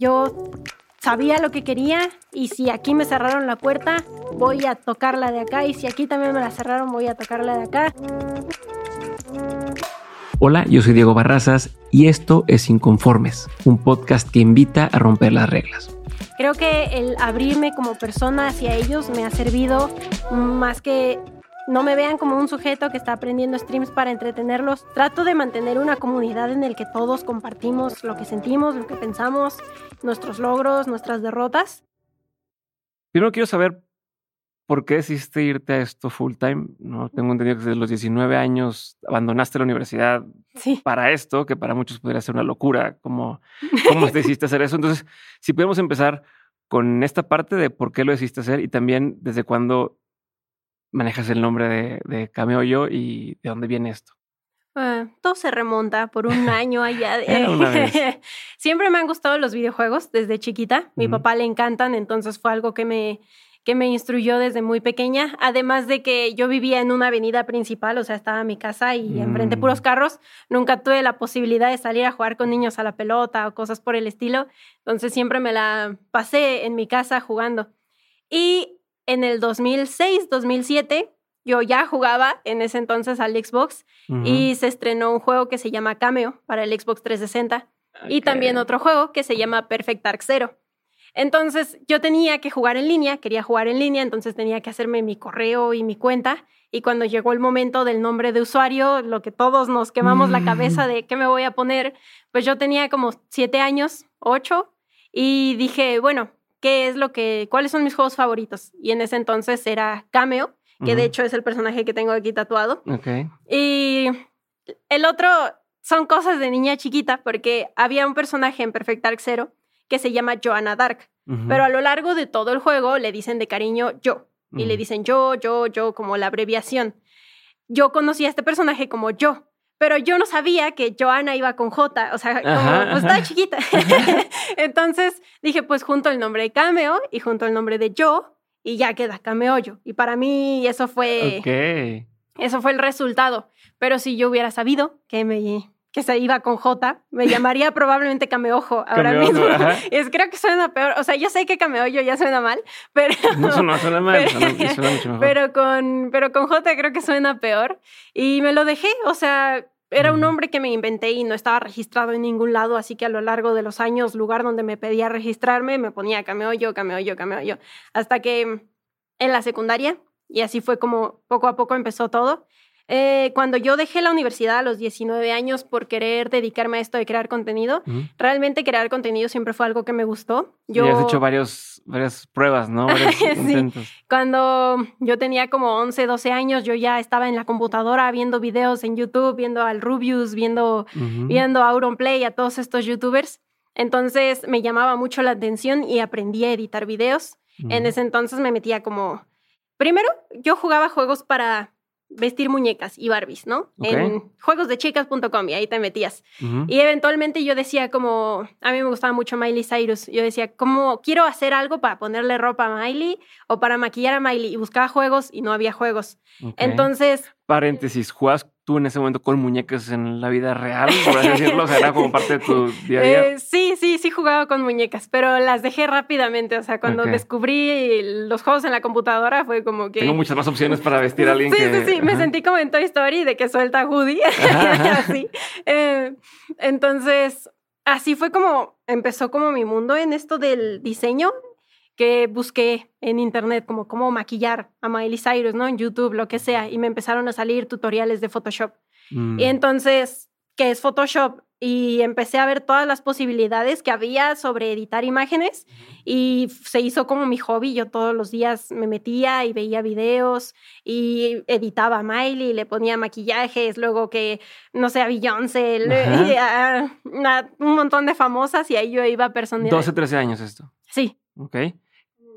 Yo sabía lo que quería y si aquí me cerraron la puerta, voy a tocarla de acá y si aquí también me la cerraron, voy a tocarla de acá. Hola, yo soy Diego Barrazas y esto es Inconformes, un podcast que invita a romper las reglas. Creo que el abrirme como persona hacia ellos me ha servido más que no me vean como un sujeto que está aprendiendo streams para entretenerlos. Trato de mantener una comunidad en el que todos compartimos lo que sentimos, lo que pensamos, nuestros logros, nuestras derrotas. Primero quiero saber por qué decidiste irte a esto full time. No tengo entendido que desde los 19 años abandonaste la universidad para esto, que para muchos podría ser una locura. ¿Cómo, cómo decidiste hacer eso? Entonces, si podemos empezar con esta parte de por qué lo decidiste hacer y también desde cuándo manejas el nombre de, de Cameollo y de dónde viene esto? Ah, todo se remonta por un año allá. De... Siempre me han gustado los videojuegos desde chiquita. Mi papá le encantan, entonces fue algo que me, que me instruyó desde muy pequeña. Además de que yo vivía en una avenida principal, o sea, estaba mi casa y enfrente mm. puros carros. Nunca tuve la posibilidad de salir a jugar con niños a la pelota o cosas por el estilo. Entonces siempre me la pasé en mi casa jugando. Y en el 2006, 2007, yo ya jugaba en ese entonces al Xbox y se estrenó un juego que se llama Cameo para el Xbox 360 y también otro juego que se llama Perfect Dark Zero. Entonces yo tenía que jugar en línea, quería jugar en línea, entonces tenía que hacerme mi correo y mi cuenta. Y cuando llegó el momento del nombre de usuario, lo que todos nos quemamos la cabeza de qué me voy a poner, pues yo tenía como siete años, ocho, y dije, bueno, qué es lo que, cuáles son mis juegos favoritos. Y en ese entonces era Cameo, que de hecho es el personaje que tengo aquí tatuado. Y el otro son cosas de niña chiquita, porque había un personaje en Perfect Dark Zero que se llama Joanna Dark, pero a lo largo de todo el juego le dicen de cariño yo, y le dicen yo, yo, yo, como la abreviación. Yo conocí a este personaje como yo, pero yo no sabía que Joana iba con J, o sea, como, pues estaba chiquita. Entonces dije, pues junto el nombre de Cameo y junto el nombre de yo y ya queda Cameollo. Y para mí eso fue... Eso fue el resultado. Pero si yo hubiera sabido que me que se iba con J, me llamaría probablemente Cameojo ahora mismo. Es, creo que suena peor. O sea, yo sé que Cameollo ya suena mal, pero. No, suena mal, pero, suena, mucho mejor. Pero con, pero con J creo que suena peor. Y me lo dejé. O sea, era un nombre que me inventé y no estaba registrado en ningún lado, así que a lo largo de los años, lugar donde me pedía registrarme, me ponía Cameollo, Cameollo, Cameollo. Hasta que en la secundaria, y así fue como poco a poco empezó todo. Eh, cuando yo dejé la universidad a los 19 años por querer dedicarme a esto de crear contenido, realmente crear contenido siempre fue algo que me gustó. Yo... has hecho varios, varias pruebas, ¿no? sí. Cuando yo tenía como 11, 12 años, yo ya estaba en la computadora viendo videos en YouTube, viendo al Rubius, viendo, viendo a Auronplay, a todos estos youtubers. Entonces me llamaba mucho la atención y aprendí a editar videos. En ese entonces me metía como... Primero, yo jugaba juegos para vestir muñecas y Barbies, ¿no? En juegosdechicas.com y ahí te metías. Y eventualmente yo decía como, a mí me gustaba mucho Miley Cyrus, yo decía, como quiero hacer algo para ponerle ropa a Miley o para maquillar a Miley y buscaba juegos y no había juegos. Entonces... Paréntesis, ¿juegas tú en ese momento con muñecas en la vida real, por así decirlo? O sea, era como parte de tu día a día. Eh, sí, sí, sí jugaba con muñecas, pero las dejé rápidamente. O sea, cuando descubrí los juegos en la computadora fue como que... Tengo muchas más opciones para vestir a alguien sí, Sí, sí, me sentí como en Toy Story de que suelta a Woody. así. Eh, entonces, así fue como empezó como mi mundo en esto del diseño que busqué en internet como cómo maquillar a Miley Cyrus, ¿no? En YouTube, lo que sea, y me empezaron a salir tutoriales de Photoshop. Y mm. entonces, ¿qué es Photoshop? Y empecé a ver todas las posibilidades que había sobre editar imágenes y se hizo como mi hobby. Yo todos los días me metía y veía videos y editaba a Miley, le ponía maquillajes, luego que, no sé, a Beyoncé, un montón de famosas y ahí yo iba personalizando. 12, 13 años esto. Sí. Ok.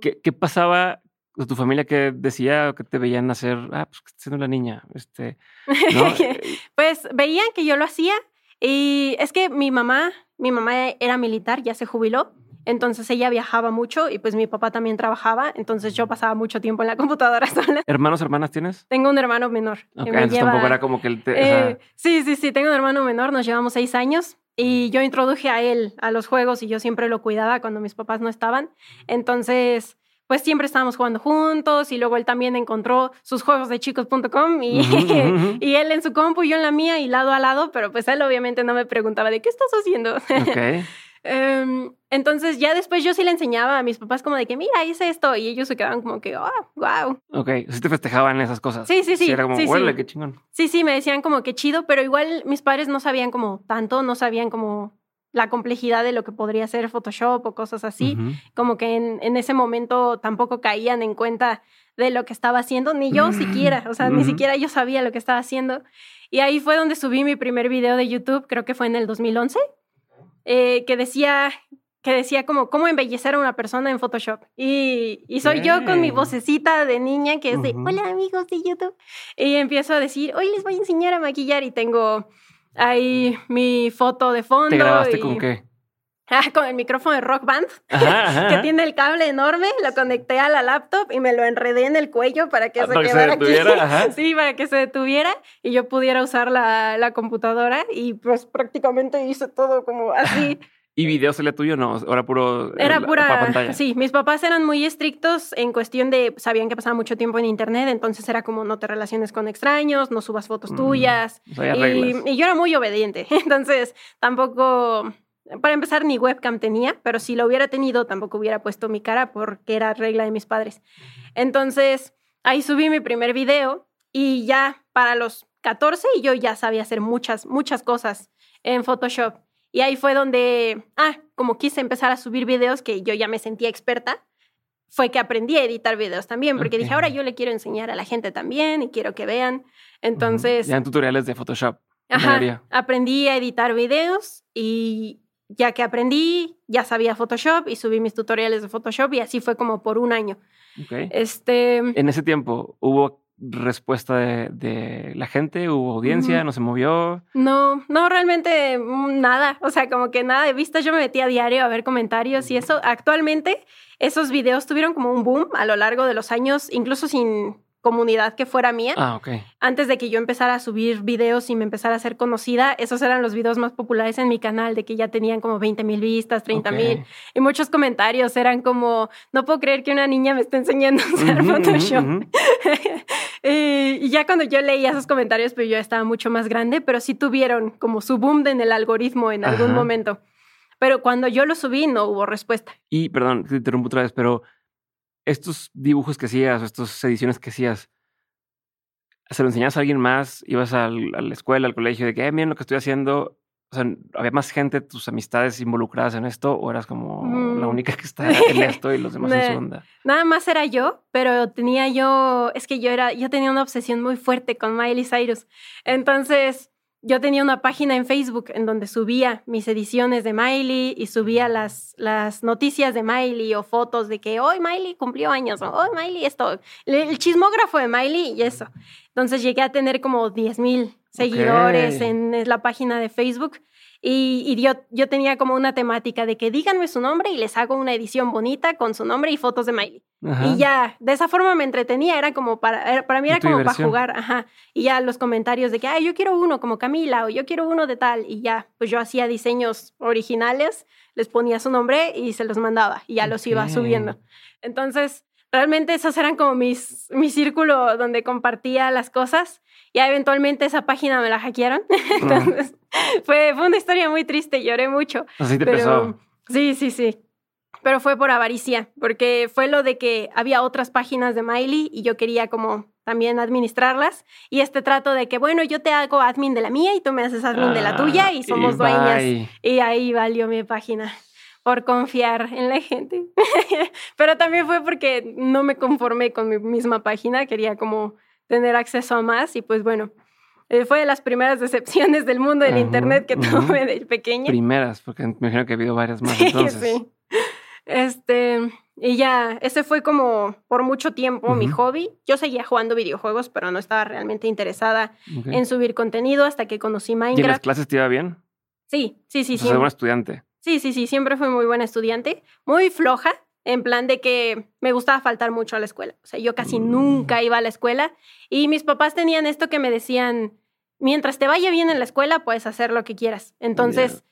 ¿Qué, pasaba con tu familia que decía que te veían hacer, ah, pues que siendo la niña? Este, pues veían que yo lo hacía y es que mi mamá, mi mamá era militar, ya se jubiló. Entonces ella viajaba mucho y pues mi papá también trabajaba, entonces yo pasaba mucho tiempo en la computadora sola. ¿Hermanos, hermanas tienes? Tengo un hermano menor. entonces tampoco era como que él eh, Sí, sí, sí, tengo un hermano menor, nos llevamos seis años y yo introduje a él a los juegos y yo siempre lo cuidaba cuando mis papás no estaban. Entonces, pues siempre estábamos jugando juntos y luego él también encontró sus juegos de chicos.com y, y él en su compu y yo en la mía y lado a lado, pero pues él obviamente no me preguntaba de qué estás haciendo. Okay. Em, entonces ya después yo sí le enseñaba a mis papás como de que, mira, hice esto. Y ellos se quedaban como que, oh, wow. Ok, sí te festejaban esas cosas. Sí, sí, sí. sí era como, sí, huele, qué chingón. Sí, sí, me decían como que chido, pero igual mis padres no sabían como tanto, no sabían como la complejidad de lo que podría ser Photoshop o cosas así. Como que en, en, ese momento tampoco caían en cuenta de lo que estaba haciendo, ni yo siquiera, o sea, ni siquiera yo sabía lo que estaba haciendo. Y ahí fue donde subí mi primer video de YouTube, creo que fue en el 2011. Eh, que decía que decía como cómo embellecer a una persona en Photoshop. Y, y soy yo con mi vocecita de niña que es de, hola amigos de YouTube. Y empiezo a decir, hoy les voy a enseñar a maquillar y tengo ahí mi foto de fondo. ¿Te grabaste con qué? Ah, con el micrófono de Rock Band, que tiene el cable enorme, lo conecté a la laptop y me lo enredé en el cuello para que ah, se quedara aquí. Sí, para que se detuviera y yo pudiera usar la, la, computadora y pues prácticamente hice todo como así. ¿Y video sería tuyo no? ¿Era puro Era pura pantalla? Sí, mis papás eran muy estrictos en cuestión de, sabían que pasaba mucho tiempo en internet, entonces era como no te relaciones con extraños, no subas fotos mm, tuyas. y, y, yo era muy obediente, entonces tampoco para empezar, ni webcam tenía, pero si lo hubiera tenido, tampoco hubiera puesto mi cara porque era regla de mis padres. Entonces, ahí subí mi primer video y ya para los 14 yo ya sabía hacer muchas, muchas cosas en Photoshop. Y ahí fue donde, ah, como quise empezar a subir videos que yo ya me sentía experta, fue que aprendí a editar videos también, porque dije, ahora yo le quiero enseñar a la gente también y quiero que vean. Entonces... Ya en tutoriales de Photoshop. Ajá, aprendí a editar videos y ya que aprendí, ya sabía Photoshop y subí mis tutoriales de Photoshop y así fue como por un año. Este, en ese tiempo, ¿hubo respuesta de, la gente? ¿Hubo audiencia? ¿No se movió? No, no, realmente nada. O sea, como que nada de vistas. Yo me metí a diario a ver comentarios y eso. Actualmente, esos videos tuvieron como un boom a lo largo de los años, incluso sin comunidad que fuera mía. Ah, ok. Antes de que yo empezara a subir videos y me empezara a ser conocida, esos eran los videos más populares en mi canal, de que ya tenían como 20 mil vistas, 30 mil. Y muchos comentarios eran como, no puedo creer que una niña me esté enseñando a usar Photoshop. y ya cuando yo leía esos comentarios, pues yo estaba mucho más grande, pero sí tuvieron como su boom en el algoritmo en algún momento. Pero cuando yo lo subí, no hubo respuesta. Y, perdón, te interrumpo otra vez, pero estos dibujos que hacías estas ediciones que hacías, ¿se lo enseñabas a alguien más? ¿Ibas a la escuela, al colegio, de que, eh, miren lo que estoy haciendo? O sea, ¿había más gente, tus amistades involucradas en esto o eras como la mm. única que está en esto y los demás en su onda? Nada más era yo, pero tenía yo, es que yo era, yo tenía una obsesión muy fuerte con Miley Cyrus. Entonces, yo tenía una página en Facebook en donde subía mis ediciones de Miley y subía las, las noticias de Miley o fotos de que hoy Miley cumplió años, o hoy Miley esto, el chismógrafo de Miley y eso. Entonces llegué a tener como 10 mil seguidores en la página de Facebook y, yo, yo, tenía como una temática de que díganme su nombre y les hago una edición bonita con su nombre y fotos de Miley. Y ya, de esa forma me entretenía, era como para, para mí era como para jugar, ajá. Y ya los comentarios de que, ay, yo quiero uno como Camila o yo quiero uno de tal. Y ya, pues yo hacía diseños originales, les ponía su nombre y se los mandaba y ya los iba subiendo. Entonces, realmente esos eran como mis, mi círculo donde compartía las cosas. Ya eventualmente esa página me la hackearon. Entonces, fue, fue una historia muy triste, lloré mucho. Así te pero, Sí, sí, sí. Pero fue por avaricia, porque fue lo de que había otras páginas de Miley y yo quería como también administrarlas. Y este trato de que, bueno, yo te hago admin de la mía y tú me haces admin de la tuya y ah, somos dueñas. Y ahí valió mi página por confiar en la gente. Pero también fue porque no me conformé con mi misma página, quería como tener acceso a más y pues bueno, eh, fue de las primeras decepciones del mundo del Internet que tuve de pequeña. Primeras, porque me imagino que ha habido varias más entonces. Sí. Este, y ya, ese fue como por mucho tiempo mi hobby. Yo seguía jugando videojuegos, pero no estaba realmente interesada en subir contenido hasta que conocí Minecraft. ¿Y en las clases te iba bien? Sí, sí, sí, sí. Soy estudiante. Sí, sí, sí, siempre fui muy buena estudiante, muy floja, en plan de que me gustaba faltar mucho a la escuela. O sea, yo casi mm. nunca iba a la escuela y mis papás tenían esto que me decían, mientras te vaya bien en la escuela, puedes hacer lo que quieras. Entonces,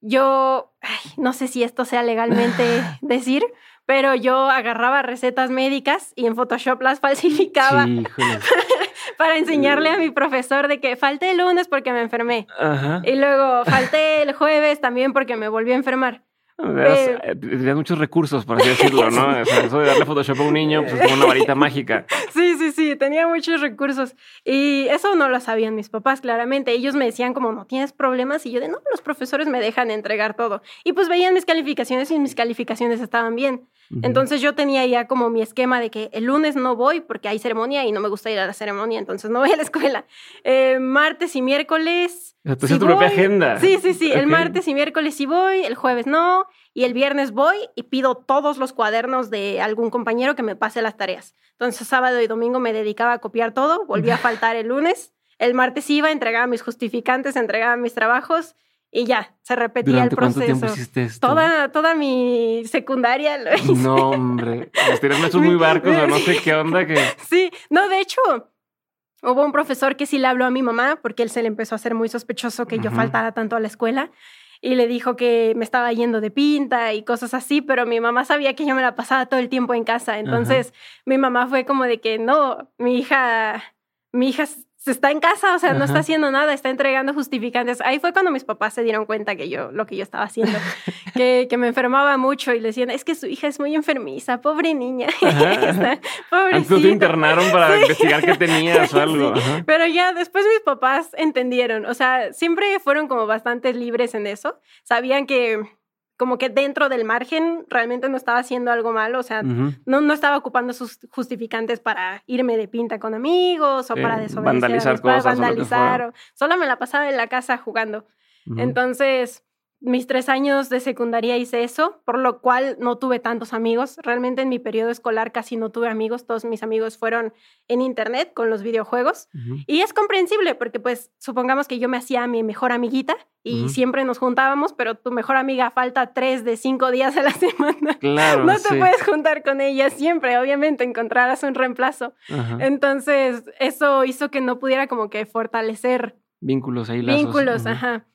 yo, no sé si esto sea legalmente decir, pero yo agarraba recetas médicas y en Photoshop las falsificaba para enseñarle a mi profesor de que falté el lunes porque me enfermé. Y luego falté el jueves también porque me volví a enfermar. Eh, Tienes muchos recursos, por así decirlo, ¿no? eso de darle Photoshop a un niño, pues como una varita mágica. Sí, sí, sí, tenía muchos recursos. Y eso no lo sabían mis papás, claramente. Ellos me decían como, no tienes problemas. Y yo de, no, los profesores me dejan entregar todo. Y pues veían mis calificaciones y mis calificaciones estaban bien. Entonces yo tenía ya como mi esquema de que el lunes no voy porque hay ceremonia y no me gusta ir a la ceremonia, entonces no voy a la escuela. Eh, martes y miércoles. Entonces tu propia agenda. Sí, sí, sí. El martes y miércoles sí voy, el jueves no, y el viernes voy y pido todos los cuadernos de algún compañero que me pase las tareas. Entonces sábado y domingo me dedicaba a copiar todo, volví a faltar el lunes. El martes iba, entregaba mis justificantes, entregaba mis trabajos y ya, se repetía el proceso. ¿Cuánto tiempo hiciste esto? Toda, toda mi secundaria lo hice. No, hombre. Tiraron son muy barcos o no sé qué onda que. Sí, no, de hecho, hubo un profesor que sí le habló a mi mamá porque él se le empezó a hacer muy sospechoso que yo faltara tanto a la escuela y le dijo que me estaba yendo de pinta y cosas así, pero mi mamá sabía que yo me la pasaba todo el tiempo en casa. Entonces, mi mamá fue como de que no, mi hija, mi hija está en casa, o sea, no está haciendo nada, está entregando justificantes. Ahí fue cuando mis papás se dieron cuenta que yo, lo que yo estaba haciendo, que, que, me enfermaba mucho y le decían, es que su hija es muy enfermiza, pobre niña. Pobrecita. te internaron para investigar qué tenías o algo. Pero ya después mis papás entendieron, o sea, siempre fueron como bastante libres en eso. Sabían que como que dentro del margen realmente no estaba haciendo algo malo, o sea, no, no estaba ocupando sus justificantes para irme de pinta con amigos o para desobedecer, vandalizar cosas, vandalizar, o, solo me la pasaba en la casa jugando. Entonces, mis tres años de secundaria hice eso, por lo cual no tuve tantos amigos. Realmente en mi periodo escolar casi no tuve amigos. Todos mis amigos fueron en internet con los videojuegos. Y es comprensible porque pues supongamos que yo me hacía mi mejor amiguita y siempre nos juntábamos, pero tu mejor amiga falta tres de cinco días a la semana. Claro, no te puedes juntar con ella siempre. Obviamente encontrarás un reemplazo. Entonces eso hizo que no pudiera como que fortalecer vínculos ahí. Lazos. Vínculos, ajá.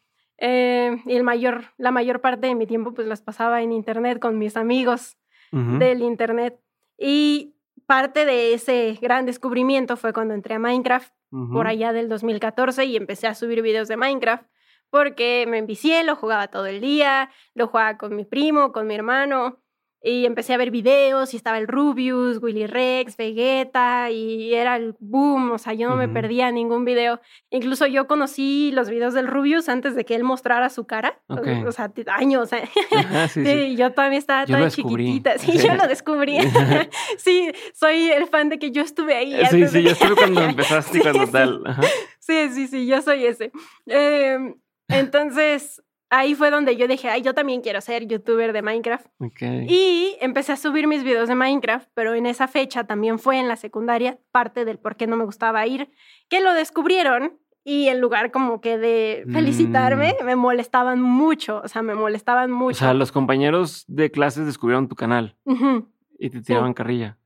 Eh, y el mayor, la mayor parte de mi tiempo pues las pasaba en internet con mis amigos del internet. Y parte de ese gran descubrimiento fue cuando entré a Minecraft por allá del 2014 y empecé a subir videos de Minecraft porque me envicié, lo jugaba todo el día, lo jugaba con mi primo, con mi hermano y empecé a ver videos y estaba el Rubius, Willy Rex, Vegeta y era el boom, o sea, yo no me perdía ningún video. Incluso yo conocí los videos del Rubius antes de que él mostrara su cara, o, sea, años. ¿eh? sí, yo todavía estaba tan chiquitita, sí, yo lo descubrí. sí, soy el fan de que yo estuve ahí. Sí, sí, yo estuve cuando empezaste y cuando tal. Sí, sí, sí, yo soy ese. Em, entonces, ahí fue donde yo dije, ay, yo también quiero ser youtuber de Minecraft. Y empecé a subir mis videos de Minecraft, pero en esa fecha también fue en la secundaria, parte del por qué no me gustaba ir, que lo descubrieron y en lugar como que de felicitarme, mm. me molestaban mucho, o sea, me molestaban mucho. O sea, los compañeros de clases descubrieron tu canal y te tiraban carrilla.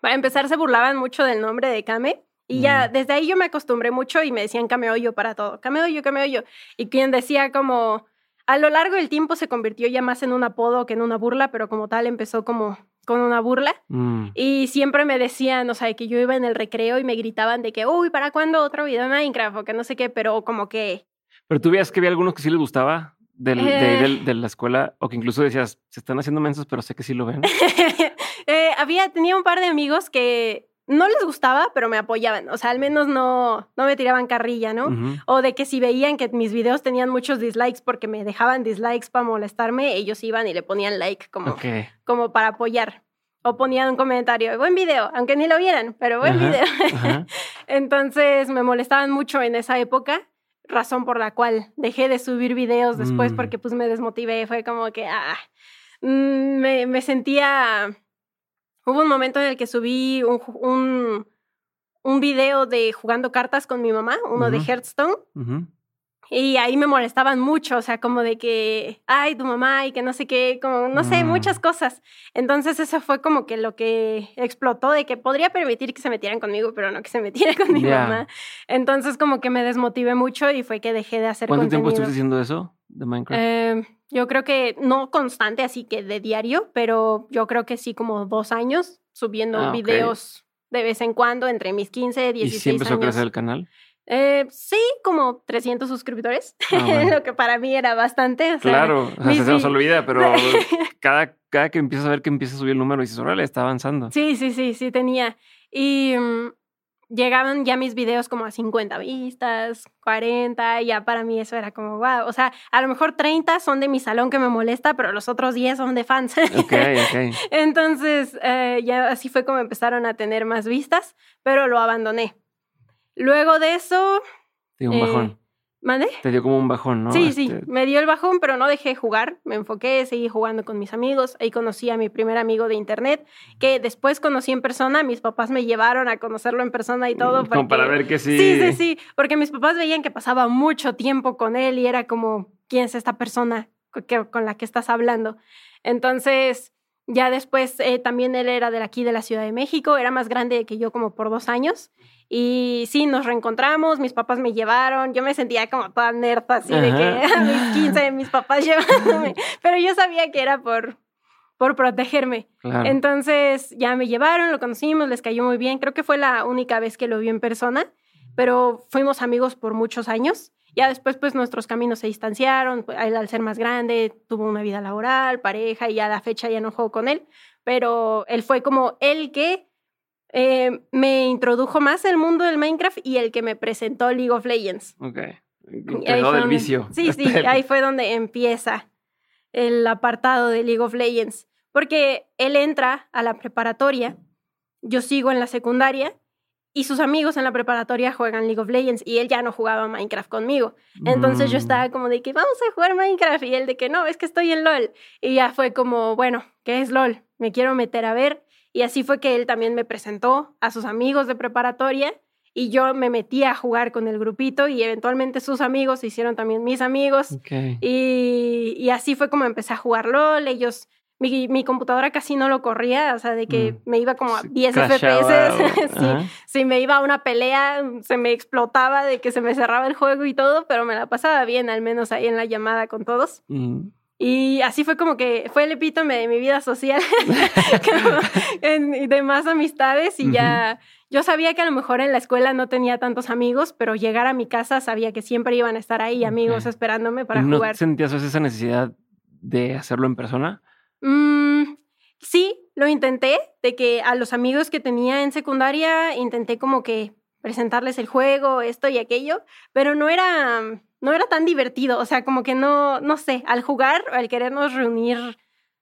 Para empezar, se burlaban mucho del nombre de Kame y ya, mm. desde ahí yo me acostumbré mucho y me decían cameollo para todo, cameollo, cameollo. Y quien decía como, a lo largo del tiempo se convirtió ya más en un apodo que en una burla, pero como tal empezó como con una burla. Mm. Y siempre me decían, o sea, que yo iba en el recreo y me gritaban de que, uy, ¿para cuándo otro video de Minecraft? O que no sé qué, pero como que... Pero tú veías que había algunos que sí les gustaba del, de, eh. la escuela, o que incluso decías, se están haciendo mensos, pero sé que sí lo ven. eh, había, tenía un par de amigos que no les gustaba, pero me apoyaban. O sea, al menos no, no me tiraban carrilla, ¿no? O de que si veían que mis videos tenían muchos dislikes porque me dejaban dislikes para molestarme, ellos iban y le ponían like como, como para apoyar. O ponían un comentario, buen video, aunque ni lo vieran, pero buen video. Entonces me molestaban mucho en esa época, razón por la cual dejé de subir videos después mm. porque pues me desmotivé. Fue como que, ah, mm, me, me sentía Hubo un momento en el que subí un, un, video de jugando cartas con mi mamá, uno de Hearthstone. Y ahí me molestaban mucho, o sea, como de que, ay, tu mamá y que no sé qué, como, no sé, mm. muchas cosas. Entonces eso fue como que lo que explotó de que podría permitir que se metieran conmigo, pero no que se metiera con mi mamá. Entonces como que me desmotivé mucho y fue que dejé de hacer ¿Cuánto tiempo estuviste haciendo eso de Minecraft? Eh, yo creo que no constante, así que de diario, pero yo creo que sí como dos años subiendo ah, videos de vez en cuando entre mis 15 y 16 años. ¿Y siempre empezó a crecer el canal? Eh, sí, como 300 suscriptores, ah, lo que para mí era bastante. claro, se nos olvida, pero cada, cada que empiezas a ver que empieza a subir el número y dices, órale, está avanzando. Sí, sí, sí, sí tenía. Y mm, llegaban ya mis videos como a 50 vistas, 40, y ya para mí eso era como, wow, o sea, a lo mejor 30 son de mi salón que me molesta, pero los otros 10 son de fans. Ok, ok. Entonces, eh, ya así fue como empezaron a tener más vistas, pero lo abandoné. Luego de eso... Un bajón. Eh, ¿Mande? Te dio como un bajón, ¿no? Sí, sí, este me dio el bajón, pero no dejé jugar, me enfoqué, seguí jugando con mis amigos, ahí conocí a mi primer amigo de internet, que después conocí en persona, mis papás me llevaron a conocerlo en persona y todo. Mm, como para ver que sí. Sí, sí, sí, porque mis papás veían que pasaba mucho tiempo con él y era como, ¿quién es esta persona con la que estás hablando? Entonces, ya después eh, también él era de aquí, de la Ciudad de México, era más grande que yo como por dos años. Y sí, nos reencontramos, mis papás me llevaron, yo me sentía como toda nerd así de que a mis 15 mis papás llevándome, pero yo sabía que era por, por protegerme. Entonces ya me llevaron, lo conocimos, les cayó muy bien, creo que fue la única vez que lo vi en persona, pero fuimos amigos por muchos años. Ya después, pues nuestros caminos se distanciaron. Pues, él, al ser más grande, tuvo una vida laboral, pareja, y a la fecha ya no juego con él. Pero él fue como el que eh, me introdujo más el mundo del Minecraft y el que me presentó League of Legends. Ok. Empezó del vicio. Sí, sí, ahí fue donde empieza el apartado de League of Legends. Porque él entra a la preparatoria, yo sigo en la secundaria y sus amigos en la preparatoria juegan League of Legends y él ya no jugaba Minecraft conmigo. Entonces yo mm. estaba como de que vamos a jugar Minecraft y él de que no, es que estoy en LOL. Y ya fue como, bueno, ¿qué es LOL? Me quiero meter a ver. Y así fue que él también me presentó a sus amigos de preparatoria y yo me metí a jugar con el grupito y eventualmente sus amigos se hicieron también mis amigos. Y, y así fue como empecé a jugar LOL. Ellos mi, computadora casi no lo corría, o sea, de que mm. me iba como a 10 FPS. si me iba a una pelea, se me explotaba de que se me cerraba el juego y todo, pero me la pasaba bien, al menos ahí en la llamada con todos. Mm. Y así fue como que fue el epítome de mi vida social, de más amistades y ya yo sabía que a lo mejor en la escuela no tenía tantos amigos, pero llegar a mi casa sabía que siempre iban a estar ahí amigos esperándome para ¿No jugar. ¿Sentías esa necesidad de hacerlo en persona? Mm, sí, lo intenté, de que a los amigos que tenía en secundaria intenté como que presentarles el juego, esto y aquello, pero no era, no era tan divertido, o sea, como que no, no sé, al jugar o al querernos reunir,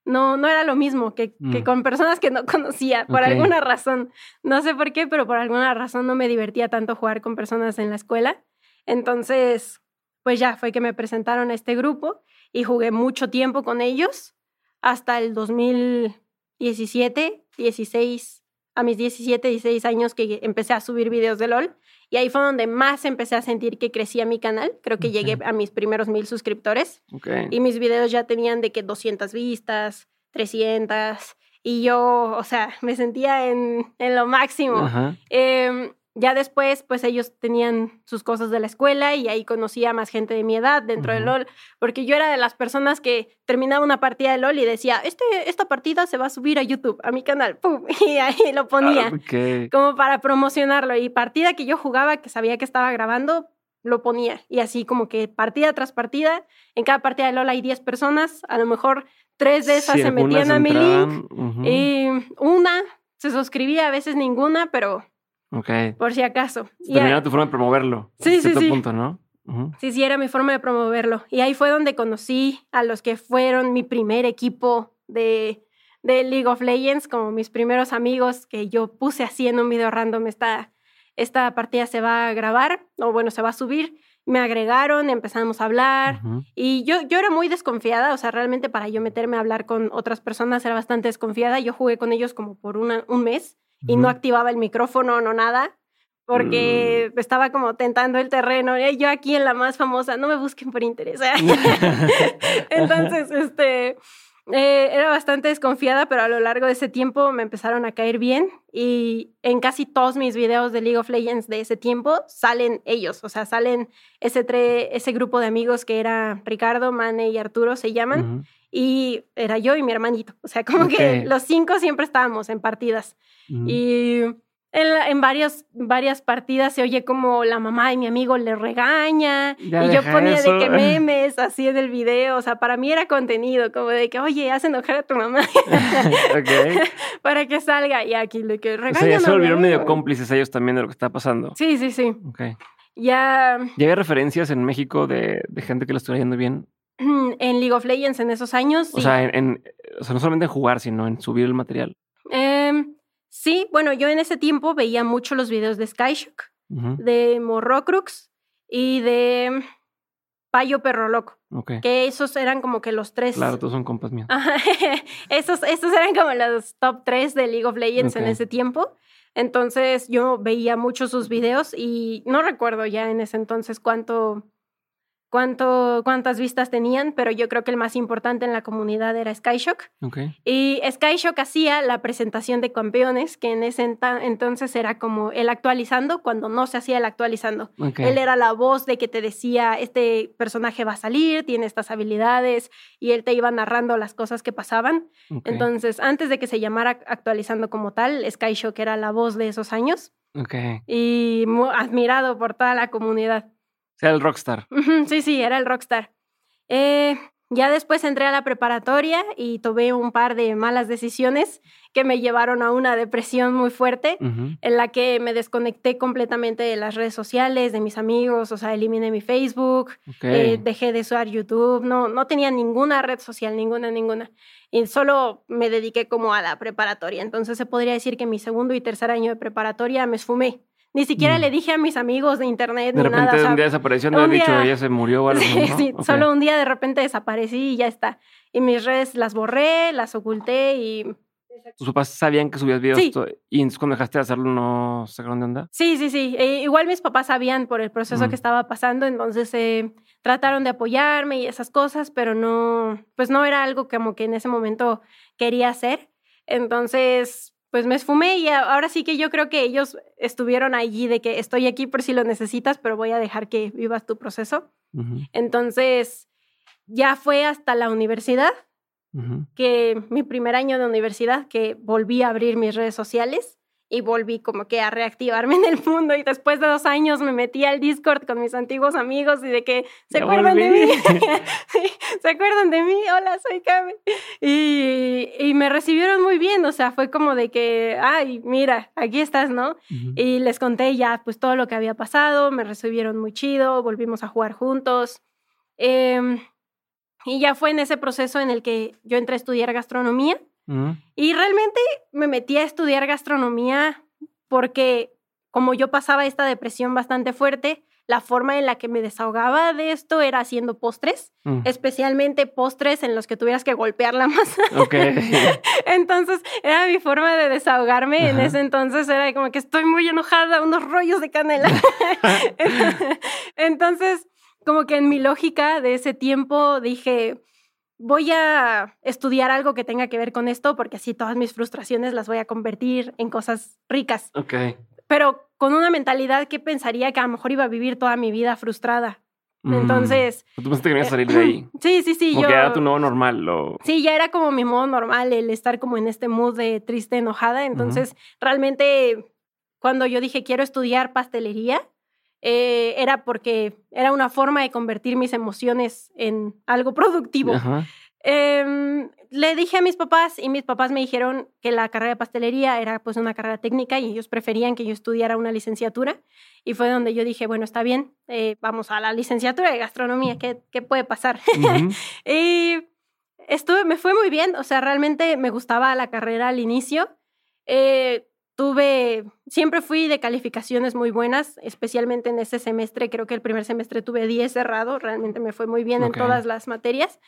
no, no era lo mismo que, que mm. con personas que no conocía, por alguna razón. No sé por qué, pero por alguna razón no me divertía tanto jugar con personas en la escuela. Entonces, pues ya fue que me presentaron a este grupo y jugué mucho tiempo con ellos hasta el 2017, 16, a mis 17, 16 años que empecé a subir videos de LOL. Y ahí fue donde más empecé a sentir que crecía mi canal. Creo que llegué a mis primeros mil suscriptores. Y mis videos ya tenían de que 200 vistas, 300. Y yo, o sea, me sentía en, en lo máximo. Eh, ya después, pues ellos tenían sus cosas de la escuela y ahí conocía a más gente de mi edad dentro de LOL, porque yo era de las personas que terminaba una partida de LOL y decía, este, esta partida se va a subir a YouTube, a mi canal, ¡pum! Y ahí lo ponía, como para promocionarlo. Y partida que yo jugaba, que sabía que estaba grabando, lo ponía. Y así como que partida tras partida, en cada partida de LOL hay 10 personas, a lo mejor tres de esas se metían a mi link, y una se suscribía, a veces ninguna, pero por si acaso. Y era tu forma de promoverlo. Sí, sí, sí. punto, ¿no? Sí, sí, era mi forma de promoverlo. Y ahí fue donde conocí a los que fueron mi primer equipo de, de League of Legends, como mis primeros amigos que yo puse así en un video random. Esta, esta partida se va a grabar, o bueno, se va a subir. Me agregaron, empezamos a hablar y yo, yo era muy desconfiada, o sea, realmente para yo meterme a hablar con otras personas era bastante desconfiada. Yo jugué con ellos como por una, un mes y no activaba el micrófono, no nada, porque mm. estaba como tentando el terreno. Y yo aquí en la más famosa, no me busquen por interés. Entonces, este, eh, era bastante desconfiada, pero a lo largo de ese tiempo me empezaron a caer bien y en casi todos mis videos de League of Legends de ese tiempo salen ellos, o sea, salen ese, ese grupo de amigos que era Ricardo, Mane y Arturo, se llaman, y era yo y mi hermanito, o sea, como que los cinco siempre estábamos en partidas. Y en, varias, varias partidas se oye como la mamá de mi amigo le regaña y yo ponía de que memes así en el video, o sea, para mí era contenido, como de que, oye, haz enojar a tu mamá para que salga y aquí le que regaña. O sea, ya se volvieron medio cómplices ellos también de lo que está pasando. Sí, sí, sí. Okay. Ya... ¿Ya hay referencias en México de, gente que lo estuviera yendo bien? En League of Legends en esos años. O, sea, en, o sea, no solamente en jugar, sino en subir el material. Eh, Sí, bueno, yo en ese tiempo veía mucho los videos de Skyshock, de Morrocrux y de Payo Perro Loco. Que esos eran como que los tres. Claro, todos son compas míos. esos, esos eran como los top tres de League of Legends en ese tiempo. Entonces yo veía mucho sus videos y no recuerdo ya en ese entonces cuánto cuánto, cuántas vistas tenían, pero yo creo que el más importante en la comunidad era Skyshock. Y Skyshock hacía la presentación de campeones, que en ese entonces era como el actualizando cuando no se hacía el actualizando. Él era la voz de que te decía, este personaje va a salir, tiene estas habilidades, y él te iba narrando las cosas que pasaban. Entonces, antes de que se llamara actualizando como tal, Skyshock era la voz de esos años. Y admirado por toda la comunidad. Era el rockstar. Sí, sí, era el rockstar. Eh, ya después entré a la preparatoria y tomé un par de malas decisiones que me llevaron a una depresión muy fuerte, en la que me desconecté completamente de las redes sociales, de mis amigos, o sea, eliminé mi Facebook, eh, dejé de usar YouTube, no, no tenía ninguna red social, ninguna, ninguna. Y solo me dediqué como a la preparatoria. Entonces se podría decir que mi segundo y tercer año de preparatoria me esfumé. Ni siquiera mm. le dije a mis amigos de internet. De repente un día desapareció, no he dicho, ella se murió o algo. Sí, sí solo un día de repente desaparecí y ya está. Y mis redes las borré, las oculté y... ¿Tus papás sabían que subías videos? Sí. ¿Y entonces cuando dejaste de hacerlo no sacaron de onda? Sí, sí, sí. E igual mis papás sabían por el proceso que mm. estaba pasando, entonces eh, trataron de apoyarme y esas cosas, pero no, pues no era algo como que en ese momento quería hacer. Entonces, pues me esfumé y ahora sí que yo creo que ellos estuvieron allí de que estoy aquí por si lo necesitas, pero voy a dejar que vivas tu proceso. Entonces, ya fue hasta la universidad, que mi primer año de universidad, que volví a abrir mis redes sociales y volví como que a reactivarme en el mundo y después de dos años me metí al Discord con mis antiguos amigos y de que se acuerdan de mí, se acuerdan de mí, hola, soy Kame. Y, y, me recibieron muy bien, o sea, fue como de que, ay, mira, aquí estás, ¿no? Y les conté ya pues todo lo que había pasado, me recibieron muy chido, volvimos a jugar juntos. Em, y ya fue en ese proceso en el que yo entré a estudiar gastronomía y realmente me metí a estudiar gastronomía porque como yo pasaba esta depresión bastante fuerte, la forma en la que me desahogaba de esto era haciendo postres, mm. especialmente postres en los que tuvieras que golpear la masa. entonces, era mi forma de desahogarme. En ese entonces era como que estoy muy enojada, unos rollos de canela. entonces, como que en mi lógica de ese tiempo dije, voy a estudiar algo que tenga que ver con esto porque así todas mis frustraciones las voy a convertir en cosas ricas. Ok. Pero con una mentalidad que pensaría que a lo mejor iba a vivir toda mi vida frustrada. Mm. Entonces. ¿Tú pensaste que ibas a salir de ahí? Sí, sí, sí. Como que era tu nuevo normal. Sí, ya era como mi modo normal, el estar como en este mood de triste, enojada. Entonces, realmente, cuando yo dije quiero estudiar pastelería, eh, era porque era una forma de convertir mis emociones en algo productivo. Em, le dije a mis papás y mis papás me dijeron que la carrera de pastelería era pues una carrera técnica y ellos preferían que yo estudiara una licenciatura y fue donde yo dije, bueno, está bien, eh, vamos a la licenciatura de gastronomía, ¿qué, qué puede pasar? y estuve, me fue muy bien, o sea, realmente me gustaba la carrera al inicio. Eh, tuve, siempre fui de calificaciones muy buenas, especialmente en ese semestre, creo que el primer semestre tuve 10 cerrado, realmente me fue muy bien en todas las materias.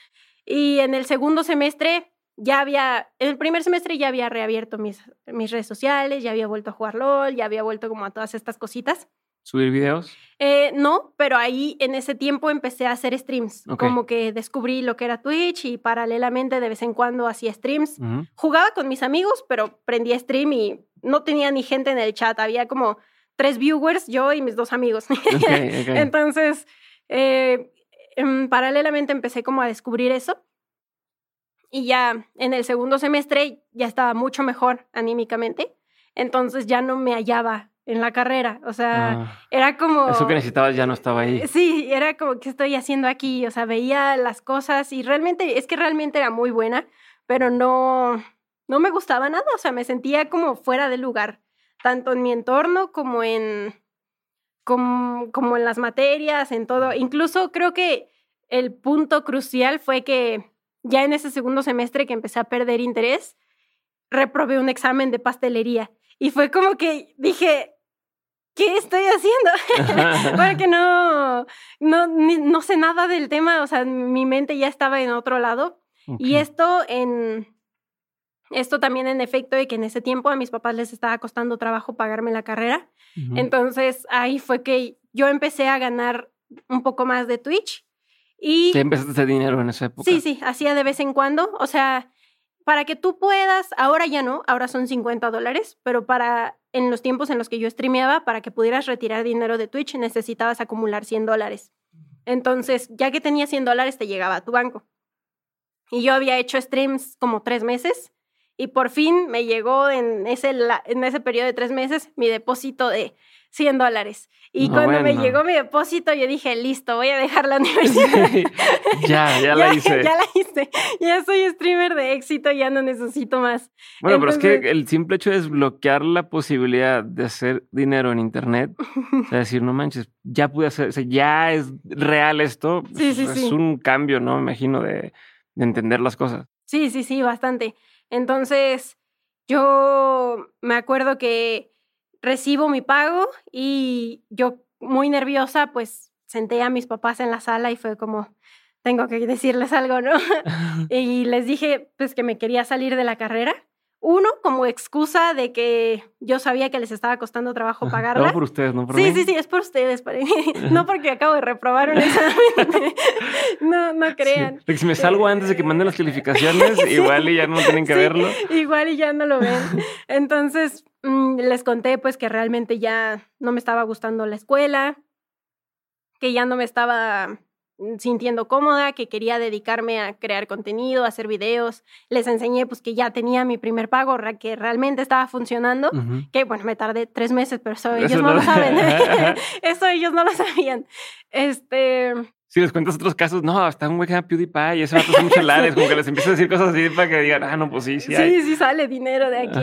Y en el segundo semestre ya había, en el primer semestre ya había reabierto mis, mis redes sociales, ya había vuelto a jugar LOL, ya había vuelto como a todas estas cositas. ¿Subir videos? Eh, no, pero ahí en ese tiempo empecé a hacer streams. Como que descubrí lo que era Twitch y paralelamente de vez en cuando hacía streams. Jugaba con mis amigos, pero prendía stream y no tenía ni gente en el chat. Había como tres viewers, yo y mis dos amigos. Entonces, eh, em, paralelamente empecé como a descubrir eso. Y ya en el segundo semestre ya estaba mucho mejor anímicamente. Entonces ya no me hallaba en la carrera. O sea, ah. era como... Eso que necesitabas ya no estaba ahí. Sí, era como, ¿qué estoy haciendo aquí? O sea, veía las cosas y realmente, es que realmente era muy buena, pero no, no me gustaba nada. O sea, me sentía como fuera de lugar, tanto en mi entorno como en, como, como en las materias, en todo. Incluso creo que el punto crucial fue que ya en ese segundo semestre que empecé a perder interés, reprobé un examen de pastelería. Y fue como que dije, ¿qué estoy haciendo? Porque no, no, no sé nada del tema, o sea, mi mente ya estaba en otro lado. Y esto en... Esto también en efecto de que en ese tiempo a mis papás les estaba costando trabajo pagarme la carrera. Entonces ahí fue que yo empecé a ganar un poco más de Twitch. Y... ¿Te empezaste a hacer dinero en esa época? Sí, sí, hacía de vez en cuando. O sea, para que tú puedas, ahora ya no, ahora son 50 dólares, pero para en los tiempos en los que yo streameaba, para que pudieras retirar dinero de Twitch necesitabas acumular 100 dólares. Entonces, ya que tenía 100 dólares, te llegaba a tu banco. Y yo había hecho streams como tres meses y por fin me llegó en ese, en ese periodo de tres meses mi depósito de 100 dólares. Y cuando me llegó mi depósito, yo dije, listo, voy a dejar la universidad. ya, ya la hice. Ya la hice. Ya soy streamer de éxito, ya no necesito más. Bueno, pero es que el simple hecho de desbloquear la posibilidad de hacer dinero en Internet, o sea, decir, no manches, ya pude hacer, o sea, ya es real esto, sí, sí, es un cambio, ¿no? Me imagino de, de entender las cosas. Sí, sí, sí, bastante. Entonces, yo me acuerdo que recibo mi pago y yo muy nerviosa, pues senté a mis papás en la sala y fue como, tengo que decirles algo, ¿no? y les dije, pues que me quería salir de la carrera. Uno, como excusa de que yo sabía que les estaba costando trabajo pagarla. No por ustedes, no por sí, mí. Sí, sí, es por ustedes, para mí. no porque acabo de reprobar un examen. no, no crean. si me salgo antes de que manden las calificaciones, igual y ya no tienen que verlo. Igual y ya no lo ven. Entonces, mm, les conté pues que realmente ya no me estaba gustando la escuela, que ya no me estaba sintiendo cómoda, que quería dedicarme a crear contenido, a hacer videos. Les enseñé pues que ya tenía mi primer pago, que realmente estaba funcionando, que bueno, me tardé tres meses, pero eso ellos no, lo saben. eso ellos no lo sabían. Este... Si les cuentas otros casos, no, está un güey que PewDiePie y ese vato son chelares, como que les empiezo a decir cosas así para que digan, ah, no, pues sí, sí. Sí, sí sale dinero de aquí.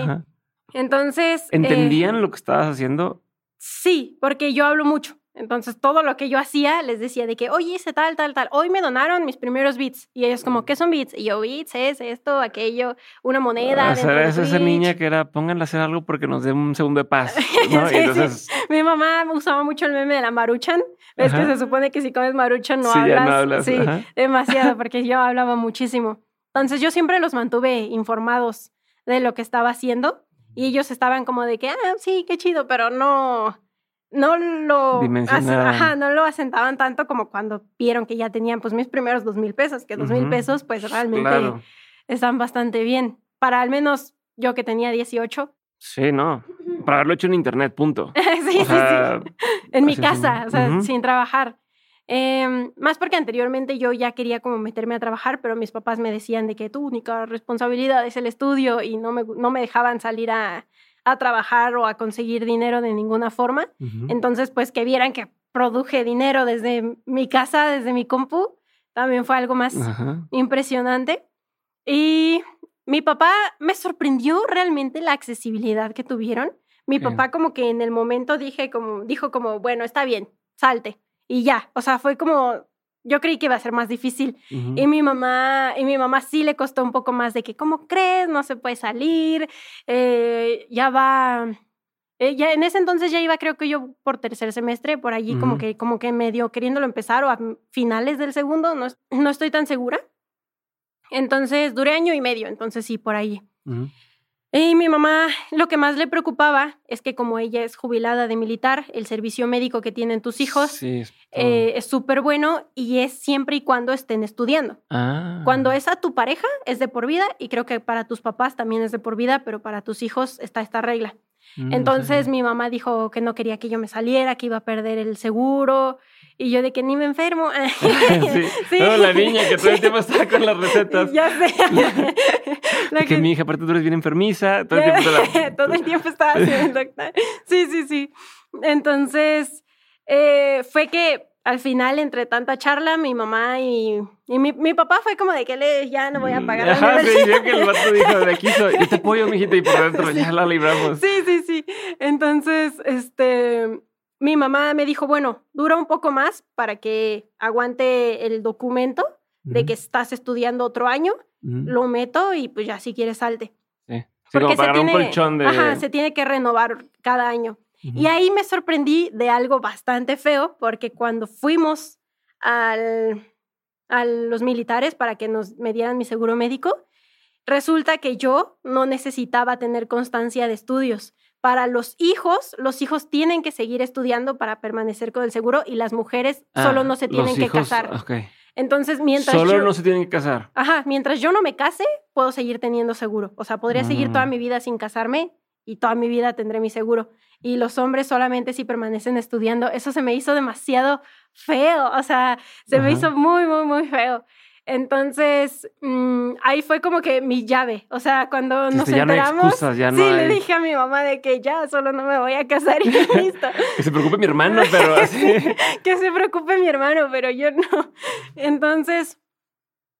Entonces. ¿Entendían eh, lo que estabas haciendo? Sí, porque yo hablo mucho. Entonces, todo lo que yo hacía les decía de que, oye, hice tal, tal, tal. Hoy me donaron mis primeros bits. Y ellos como, ¿qué son bits? Y yo, bits es esto, aquello, una moneda. O sea, es esa niña que era, pónganle a hacer algo porque nos dé un segundo de paz. ¿no? entonces... Mi mamá usaba mucho el meme de la maruchan. Es que se supone que si comes maruchan no hablas. no hablas. Sí, demasiado, porque yo hablaba muchísimo. Entonces, yo siempre los mantuve informados de lo que estaba haciendo. Y ellos estaban como de que, ah, sí, qué chido, pero no no lo, ajá, no lo asentaban tanto como cuando vieron que ya tenían pues mis primeros dos mil pesos, que dos mil pesos pues realmente están bastante bien. Para al menos yo que tenía 18. Sí, no. Para haberlo hecho en internet, punto. sí, sí, sí. En mi casa, o sea, sin trabajar. Em, más porque anteriormente yo ya quería como meterme a trabajar, pero mis papás me decían de que tu única responsabilidad es el estudio y no me, no me dejaban salir a, a trabajar o a conseguir dinero de ninguna forma. Entonces, pues que vieran que produje dinero desde mi casa, desde mi compu, también fue algo más impresionante. Y mi papá me sorprendió realmente la accesibilidad que tuvieron. Mi papá como que en el momento dije como, dijo como, bueno, está bien, salte. Y ya, o sea, fue como, yo creí que iba a ser más difícil. Y mi mamá, y mi mamá sí le costó un poco más de que, ¿cómo crees? No se puede salir. Eh, ya va. Eh, ya en ese entonces ya iba, creo que yo por tercer semestre, por allí, como que, como que medio queriéndolo empezar, o a finales del segundo, no, no estoy tan segura. Entonces duré año y medio, entonces sí, por ahí. Y mi mamá lo que más le preocupaba es que como ella es jubilada de militar, el servicio médico que tienen tus hijos eh, es súper bueno y es siempre y cuando estén estudiando. Ah. Cuando es a tu pareja es de por vida y creo que para tus papás también es de por vida, pero para tus hijos está esta regla. Mm, Entonces mi mamá dijo que no quería que yo me saliera, que iba a perder el seguro y yo de que ni me enfermo. sí. la niña que todo el tiempo estaba con las recetas. Ya sé. que, mi hija, aparte tú eres bien enfermiza. Todo el tiempo, todo el tiempo estaba haciendo doctor. Sí, sí, sí. Entonces, eh, fue que al final, entre tanta charla, mi mamá y, y mi, mi, papá fue como de que le, ya no voy a mm, pagar Ajá, la sí, que el vato dijo, de aquí soy, yo te apoyo, mijita, y por dentro ya la libramos. Sí, sí, sí. Entonces, este, mi mamá me dijo, bueno, dura un poco más para que aguante el documento de que estás estudiando otro año, lo meto y pues ya si quieres salte. Sí, Porque se tiene, un colchón de... Ajá, se tiene que renovar cada año. Y ahí me sorprendí de algo bastante feo, porque cuando fuimos al, a los militares para que nos me dieran mi seguro médico, resulta que yo no necesitaba tener constancia de estudios. Para los hijos, los hijos tienen que seguir estudiando para permanecer con el seguro y las mujeres solo ah, no se tienen que casar. Entonces, mientras Solo no se tienen que casar. Ajá, mientras yo no me case, puedo seguir teniendo seguro. O sea, podría seguir toda mm. mi vida sin casarme y toda mi vida tendré mi seguro. Y los hombres solamente si permanecen estudiando. Eso se me hizo demasiado feo. O sea, se me hizo muy, muy, muy feo. Entonces, mm, ahí fue como que mi llave. O sea, cuando nos enteramos, sí, le dije a mi mamá de que ya solo no me voy a casar y listo. que se preocupe mi hermano, pero así. que se preocupe mi hermano, pero yo no. Entonces,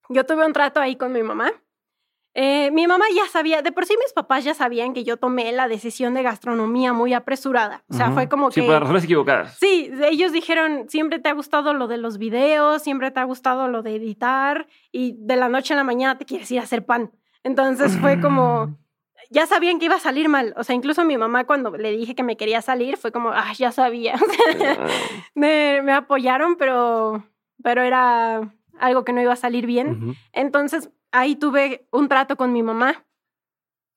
yo tuve un trato ahí con mi mamá eh, mi mamá ya sabía, de por sí mis papás ya sabían que yo tomé la decisión de gastronomía muy apresurada. O sea, fue como que... Sí, por razones equivocadas. Sí, ellos dijeron, siempre te ha gustado lo de los videos, siempre te ha gustado lo de editar y de la noche a la mañana te quieres ir a hacer pan. Entonces fue como... Ya sabían que iba a salir mal. O sea, incluso mi mamá cuando le dije que me quería salir fue como, ah, ya sabía. me, me apoyaron, pero, pero era algo que no iba a salir bien. Entonces ahí tuve un trato con mi mamá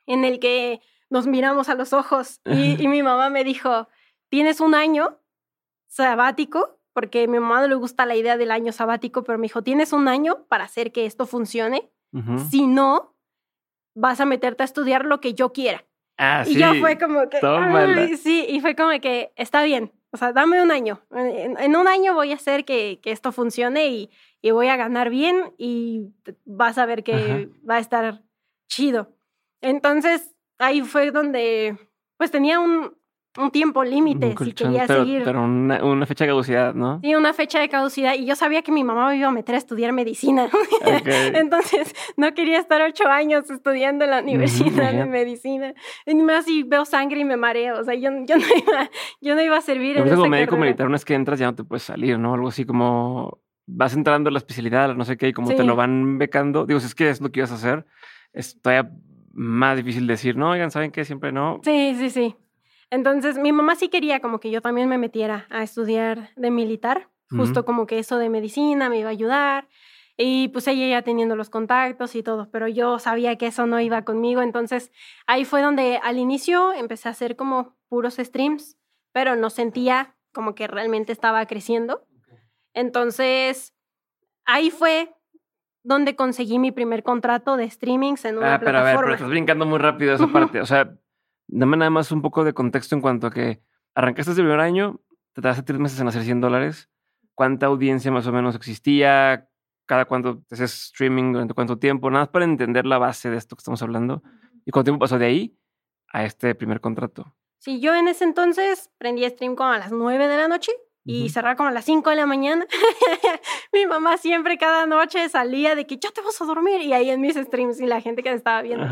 en el que nos miramos a los ojos y, mi mamá me dijo, tienes un año sabático, porque a mi mamá no le gusta la idea del año sabático, pero me dijo, tienes un año para hacer que esto funcione. Si no, vas a meterte a estudiar lo que yo quiera. Ah, y yo fue como que, sí, y fue como que, está bien, o sea, dame un año. En, un año voy a hacer que, que esto funcione y, y voy a ganar bien y vas a ver que va a estar chido. Entonces, ahí fue donde, pues tenía un, un tiempo límite si quería seguir. Pero una, fecha de caducidad, ¿no? Sí, una fecha de caducidad. Y yo sabía que mi mamá me iba a meter a estudiar medicina. Entonces, no quería estar ocho años estudiando en la universidad de medicina. Y más si veo sangre y me mareo. O sea, yo, yo, no, iba, yo no iba a servir en esa como médico militar, una vez que entras ya no te puedes salir, ¿no? Algo así como vas entrando a la especialidad, no sé qué, y como te lo van becando, digo, si es que es lo que ibas a hacer, es todavía más difícil decir, no, oigan, ¿saben qué? Siempre no. Sí, sí, sí. Entonces, mi mamá sí quería como que yo también me metiera a estudiar de militar, justo como que eso de medicina me iba a ayudar. Y pues ella ya teniendo los contactos y todo, pero yo sabía que eso no iba conmigo, entonces ahí fue donde al inicio empecé a hacer como puros streams, pero no sentía como que realmente estaba creciendo. Entonces, ahí fue donde conseguí mi primer contrato de streamings en una ah, pero a ver, pero estás brincando muy rápido esa parte. O sea, dame nada más un poco de contexto en cuanto a que arrancaste el primer año, te tardaste tres meses en hacer 100 dólares. ¿Cuánta audiencia más o menos existía? ¿Cada cuánto te haces streaming? ¿Durante cuánto tiempo? Nada más para entender la base de esto que estamos hablando. ¿Y cuánto tiempo pasó de ahí a este primer contrato? Sí, yo en ese entonces prendí stream como a las 9 de la noche y cerrar como a las 5 de la mañana. Mi mamá siempre cada noche salía de que ya te vas a dormir y ahí en mis streams y la gente que estaba viendo.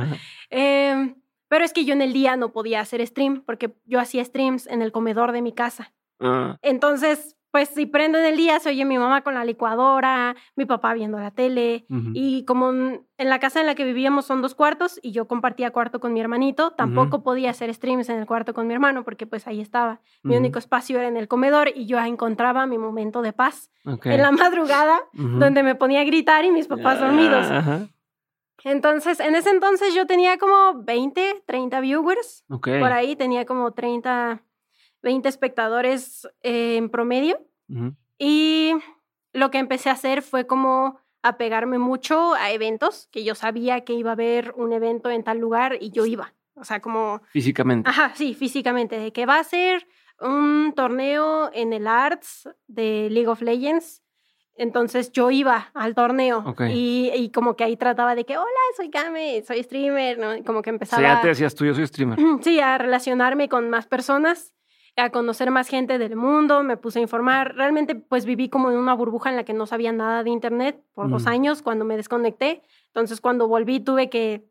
Em, pero es que yo en el día no podía hacer stream porque yo hacía streams en el comedor de mi casa. Ah. Entonces, pues si prendo en el día, se oye mi mamá con la licuadora, mi papá viendo la tele. Y como en la casa en la que vivíamos son dos cuartos y yo compartía cuarto con mi hermanito, tampoco podía hacer streams en el cuarto con mi hermano porque pues ahí estaba. Mi único espacio era en el comedor y yo encontraba mi momento de paz en la madrugada donde me ponía a gritar y mis papás dormidos. Entonces, en ese entonces yo tenía como 20, 30 viewers. Por ahí tenía como 30, 20 espectadores eh, en promedio. Y lo que empecé a hacer fue como apegarme mucho a eventos, que yo sabía que iba a haber un evento en tal lugar y yo iba. O sea, como... Físicamente. Ajá, sí, físicamente. De que va a ser un torneo en el Arts de League of Legends. Entonces yo iba al torneo y, y, como que ahí trataba de que, hola, soy Kame, soy streamer, ¿no? Como que empezaba... Sí, ya te decías tú, yo soy streamer. Sí, a relacionarme con más personas, a conocer más gente del mundo, me puse a informar. Realmente pues viví como en una burbuja en la que no sabía nada de internet por dos mm. años cuando me desconecté. Entonces cuando volví tuve que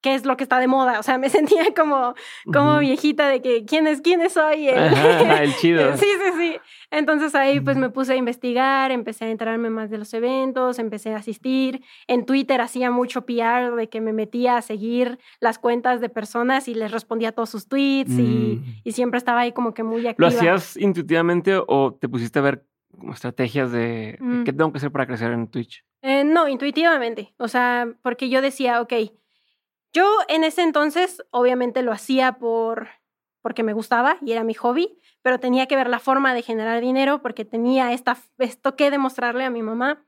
qué es lo que está de moda. O sea, me sentía como, como viejita de que quién es, quién soy. El, el chido. sí, sí, sí. Entonces ahí pues me puse a investigar, empecé a enterarme más de los eventos, empecé a asistir. En Twitter hacía mucho PR de que me metía a seguir las cuentas de personas y les respondía a todos sus tweets y, mm. y, siempre estaba ahí como que muy activa. ¿Lo hacías intuitivamente o te pusiste a ver estrategias de mm. qué tengo que hacer para crecer en Twitch? Eh, no, intuitivamente. O sea, porque yo decía, ok, yo en ese entonces obviamente lo hacía por porque me gustaba y era mi hobby, pero tenía que ver la forma de generar dinero porque tenía esta, esto que demostrarle a mi mamá.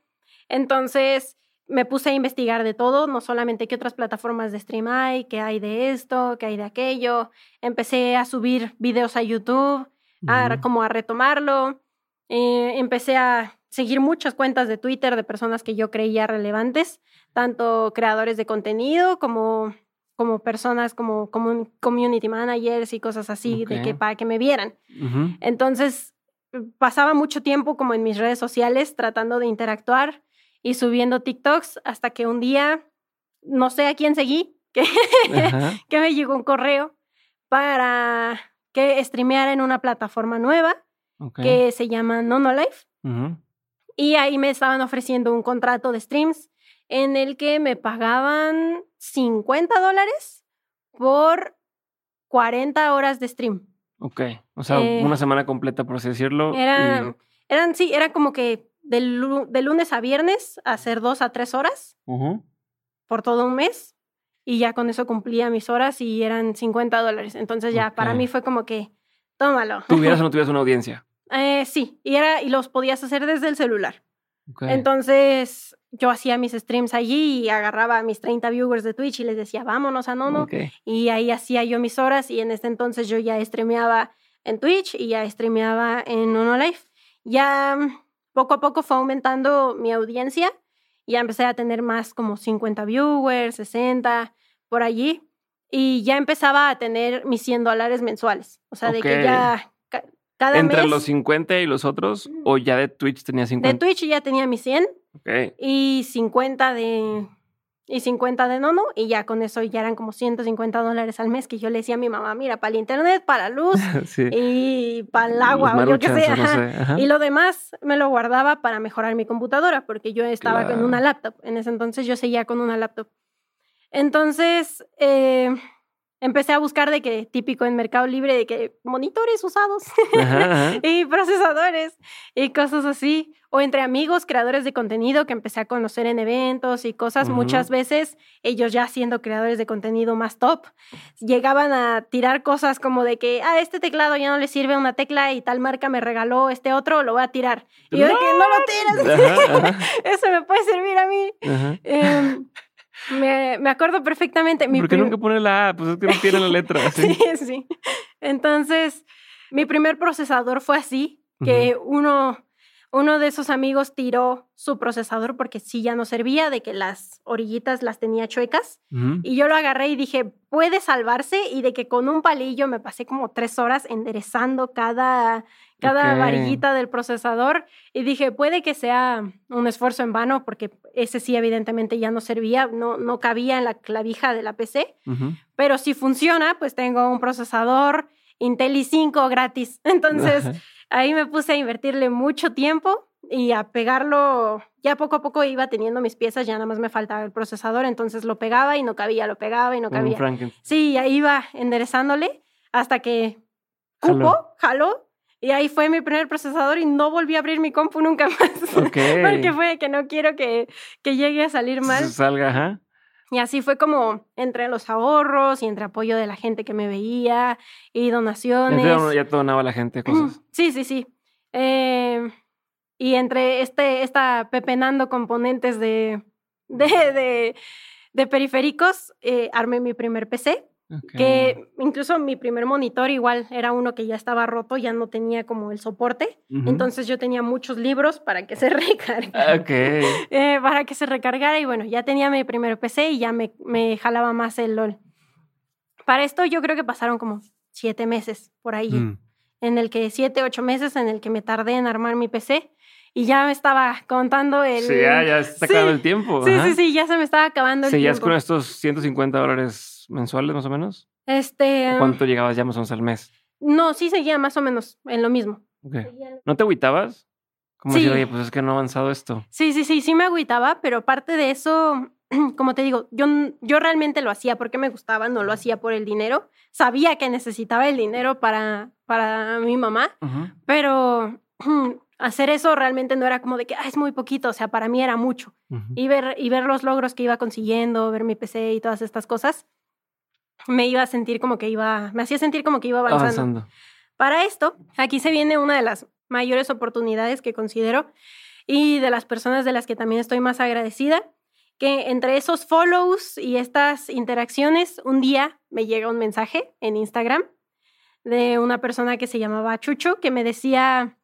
Entonces me puse a investigar de todo, no solamente qué otras plataformas de stream hay, qué hay de esto, qué hay de aquello. Empecé a subir videos a YouTube, a, como a retomarlo. Eh, empecé a seguir muchas cuentas de Twitter de personas que yo creía relevantes, tanto creadores de contenido como, como personas como, como community managers y cosas así, de que, para que me vieran. Entonces, pasaba mucho tiempo como en mis redes sociales tratando de interactuar y subiendo TikToks hasta que un día, no sé a quién seguí, que, que me llegó un correo para que streameara en una plataforma nueva que se llama Nonolife. Y ahí me estaban ofreciendo un contrato de streams en el que me pagaban 50 dólares por 40 horas de stream. Ok, o sea, eh, una semana completa, por así decirlo. Eran, eran sí, era como que de, lunes a viernes hacer dos a tres horas por todo un mes y ya con eso cumplía mis horas y eran 50 dólares. Entonces ya para mí fue como que, tómalo. ¿Tuvieras o no tuvieras una audiencia? Eh, sí, y, era, y los podías hacer desde el celular. Entonces yo hacía mis streams allí y agarraba a mis 30 viewers de Twitch y les decía, vámonos a Nono. Y ahí hacía yo mis horas y en este entonces yo ya streameaba en Twitch y ya streameaba en Nono Life. Ya poco a poco fue aumentando mi audiencia y ya empecé a tener más como 50 viewers, 60 por allí. Y ya empezaba a tener mis 100 dólares mensuales. O sea, de que ya ¿Entre los 50 y los otros? ¿O ya de Twitch tenía 50? De Twitch ya tenía mis 100. Y 50 de... Y 50 de nono, y ya con eso ya eran como 150 dólares al mes que yo le decía a mi mamá, mira, para el internet, para la luz y para el agua, o yo qué sé. Y lo demás me lo guardaba para mejorar mi computadora, porque yo estaba con una laptop. En ese entonces yo seguía con una laptop. Entonces, eh, empecé a buscar de que típico en Mercado Libre de que monitores usados y procesadores y cosas así o entre amigos creadores de contenido que empecé a conocer en eventos y cosas muchas veces ellos ya siendo creadores de contenido más top llegaban a tirar cosas como de que ah este teclado ya no le sirve una tecla y tal marca me regaló este otro lo voy a tirar y yo de que no lo tires eso me puede servir a mí me, me acuerdo perfectamente. Mi ¿Por qué nunca pone la A? Pues es que no tiene la letra. ¿sí? sí, Entonces, mi primer procesador fue así, que uno, uno de esos amigos tiró su procesador porque sí ya no servía, de que las orillitas las tenía chuecas. Y yo lo agarré y dije, puede salvarse. Y de que con un palillo me pasé como tres horas enderezando cada cada varillita del procesador y dije, puede que sea un esfuerzo en vano porque ese sí evidentemente ya no servía, no, no cabía en la clavija de la PC, pero si funciona, pues tengo un procesador Intel i5 gratis. Entonces ahí me puse a invertirle mucho tiempo y a pegarlo, ya poco a poco iba teniendo mis piezas, ya nada más me faltaba el procesador, entonces lo pegaba y no cabía, lo pegaba y no cabía. Sí, ahí iba enderezándole hasta que cupo, jaló y ahí fue mi primer procesador y no volví a abrir mi compu nunca más. Porque fue que no quiero que, que llegue a salir mal. Salga, ajá. Y así fue como entre los ahorros y entre apoyo de la gente que me veía y donaciones. Ya donaba la gente cosas. Sí, sí, sí. Eh, y entre este, esta pepenando componentes de, de, de, periféricos, eh, armé mi primer PC. Que incluso mi primer monitor igual era uno que ya estaba roto, ya no tenía como el soporte. Entonces yo tenía muchos libros para que se recargara. Eh, para que se recargara y bueno, ya tenía mi primer PC y ya me, me, jalaba más el LOL. Para esto yo creo que pasaron como siete meses por ahí. Mm. En el que siete, ocho meses en el que me tardé en armar mi PC y ya me estaba contando el... Sí, ya, ya se está acabando el tiempo. Sí, sí, sí, ya se me estaba acabando el tiempo. ¿Seguías con estos 150 dólares mensuales más o menos? Este... ¿Cuánto llegabas ya más o menos al mes? No, sí seguía más o menos en lo mismo. ¿No te agüitabas? Como decir, oye, pues es que no ha avanzado esto. Sí, sí, sí, sí me agüitaba, pero parte de eso, como te digo, yo, yo realmente lo hacía porque me gustaba, no lo hacía por el dinero. Sabía que necesitaba el dinero para, para mi mamá, pero hacer eso realmente no era como de que es muy poquito, o sea, para mí era mucho. y, ver, y ver los logros que iba consiguiendo, ver mi PC y todas estas cosas, me iba a sentir como que iba, me hacía sentir como que iba avanzando. Para esto, aquí se viene una de las mayores oportunidades que considero y de las personas de las que también estoy más agradecida, que entre esos follows y estas interacciones, un día me llega un mensaje en Instagram de una persona que se llamaba Chucho, que me decía,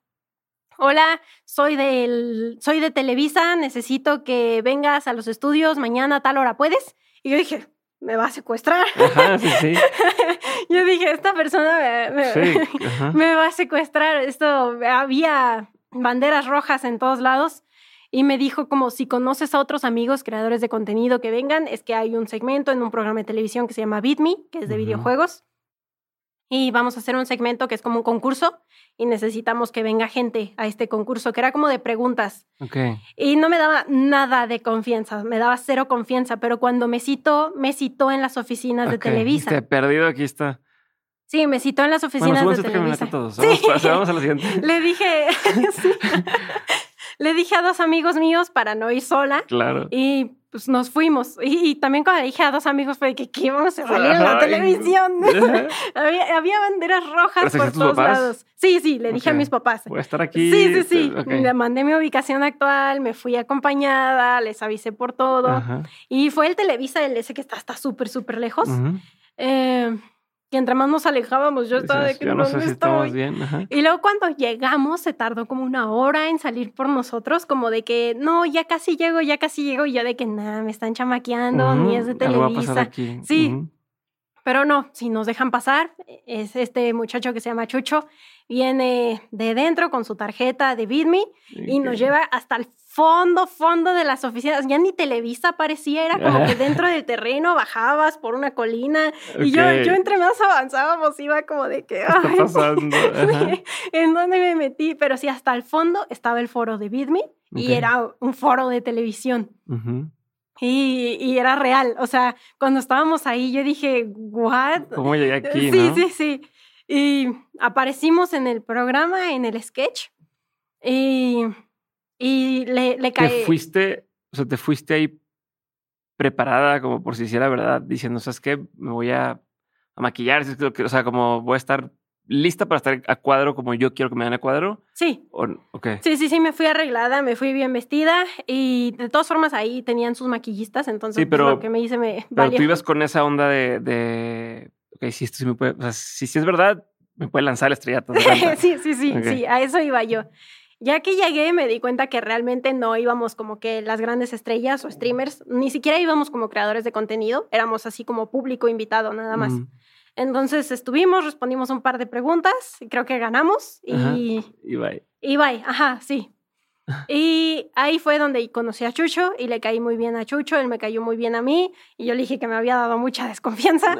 hola, soy, del, soy de Televisa, necesito que vengas a los estudios mañana a tal hora, ¿puedes? Y yo dije, me va a secuestrar. Ajá, sí, sí. yo dije, esta persona me, va a secuestrar. Esto, había banderas rojas en todos lados. Y me dijo como si conoces a otros amigos creadores de contenido que vengan, es que hay un segmento en un programa de televisión que se llama Beat Me, que es de videojuegos y vamos a hacer un segmento que es como un concurso y necesitamos que venga gente a este concurso, que era como de preguntas. Okay. Y no me daba nada de confianza, me daba cero confianza, pero cuando me citó, me citó en las oficinas de Televisa. Te perdido, aquí está. Sí, me citó en las oficinas de Televisa. Todos. Vamos, vamos a la siguiente. Le dije, le dije a dos amigos míos para no ir sola. Claro. Y pues nos fuimos. Y, también cuando dije a dos amigos fue que, ¿qué vamos a salir en la televisión? había, banderas rojas por todos lados. Sí, sí, le dije a mis papás. Voy a estar aquí. Sí, sí, sí. Le mandé mi ubicación actual, me fui acompañada, les avisé por todo. Y fue el Televisa, el ese que está súper, súper lejos. eh, y entre más nos alejábamos, yo estaba de que no, sé si estamos bien. Y luego cuando llegamos, se tardó como una hora en salir por nosotros, como de que no, ya casi llego, ya casi llego, y yo de que nada, me están chamaqueando, ni es de Televisa. Sí. Pero no, si nos dejan pasar, es este muchacho que se llama Chucho, viene de dentro con su tarjeta de BitMe y nos lleva hasta el fondo, fondo de las oficinas. Ya ni Televisa parecía, era como que dentro del terreno bajabas por una colina. Y yo, yo entre más avanzábamos iba como de que... ¿Qué está pasando? ¿En dónde me metí? Pero sí, hasta el fondo estaba el foro de BitMe y era un foro de televisión. Y, y, era real, o sea, cuando estábamos ahí yo dije, ¿what? ¿Cómo llegué aquí? Sí, sí, sí. Y aparecimos en el programa, en el sketch, y y le, le cae. Te fuiste, o sea, te fuiste ahí preparada como por si hiciera verdad, diciendo, ¿sabes qué? Me voy a, a maquillar, o sea, como voy a estar lista para estar a cuadro como yo quiero que me den a cuadro. Sí. okay. Sí, sí, sí, me fui arreglada, me fui bien vestida y de todas formas ahí tenían sus maquillistas, entonces sí, pues, pero, lo que me hice me Pero tú ibas con esa onda de, de ok, si esto sí me puede, o sea, si, si es verdad, me puede lanzar el estrellato. sí, sí, sí, sí, a eso iba yo. Ya que llegué me di cuenta que realmente no íbamos como que las grandes estrellas o streamers, ni siquiera íbamos como creadores de contenido, éramos así como público invitado nada más. Entonces estuvimos, respondimos un par de preguntas y creo que ganamos y... y bye. Y bye, ajá, sí. Y ahí fue donde conocí a Chucho y le caí muy bien a Chucho, él me cayó muy bien a mí y yo le dije que me había dado mucha desconfianza.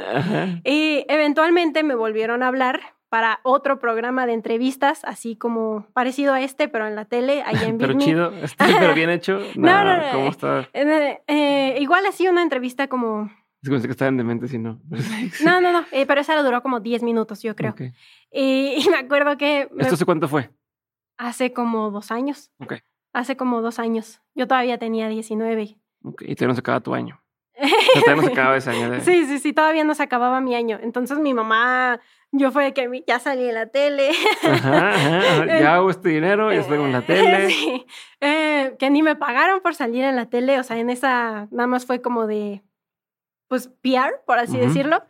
Y eventualmente me volvieron a hablar para otro programa de entrevistas, así como parecido a este, pero en la tele, ahí en Pero chido, pero bien hecho. no, no, no. ¿Cómo está? Eh, eh, igual así una entrevista como... Es como si estaban mente, si no. no, no, no, eh, pero esa duró como 10 minutos, yo creo. Y, me acuerdo que... ¿Esto hace cuánto fue? Hace como dos años. Ok. Hace como dos años. Yo todavía tenía 19. Ok, y te no se acaba tu año. Todavía no se acababa ese año. Sí, sí, sí, todavía no se acababa mi año. Entonces mi mamá, yo fue que ya salí en la tele. Ajá, Ya hago este dinero, ya estoy en la tele. Sí. Eh, que ni me pagaron por salir en la tele, o sea, en esa nada más fue como de, pues, PR, por así decirlo,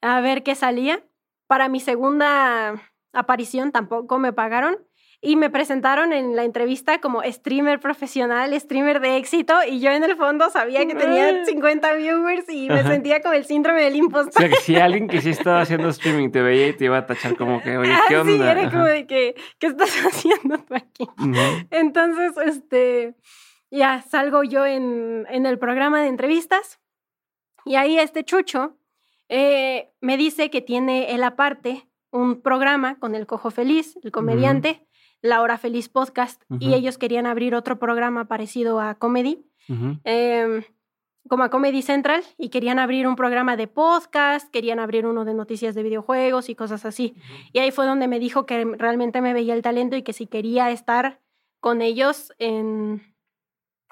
a ver qué salía. Para mi segunda aparición tampoco me pagaron y me presentaron en la entrevista como streamer profesional, streamer de éxito, y yo en el fondo sabía que tenía 50 viewers y me sentía como el síndrome del impostor. O sea, que si alguien que sí estaba haciendo streaming te veía y te iba a tachar como que, oye, ¿qué onda? Sí, era como de que, ¿qué estás haciendo tú aquí? Entonces, este, ya salgo yo en, en el programa de entrevistas y ahí este Chucho eh, me dice que tiene él aparte un programa con el Cojo Feliz, el comediante, La Hora Feliz Podcast, y ellos querían abrir otro programa parecido a Comedy, em, como a Comedy Central, y querían abrir un programa de podcast, querían abrir uno de noticias de videojuegos y cosas así. Y ahí fue donde me dijo que realmente me veía el talento y que si quería estar con ellos en,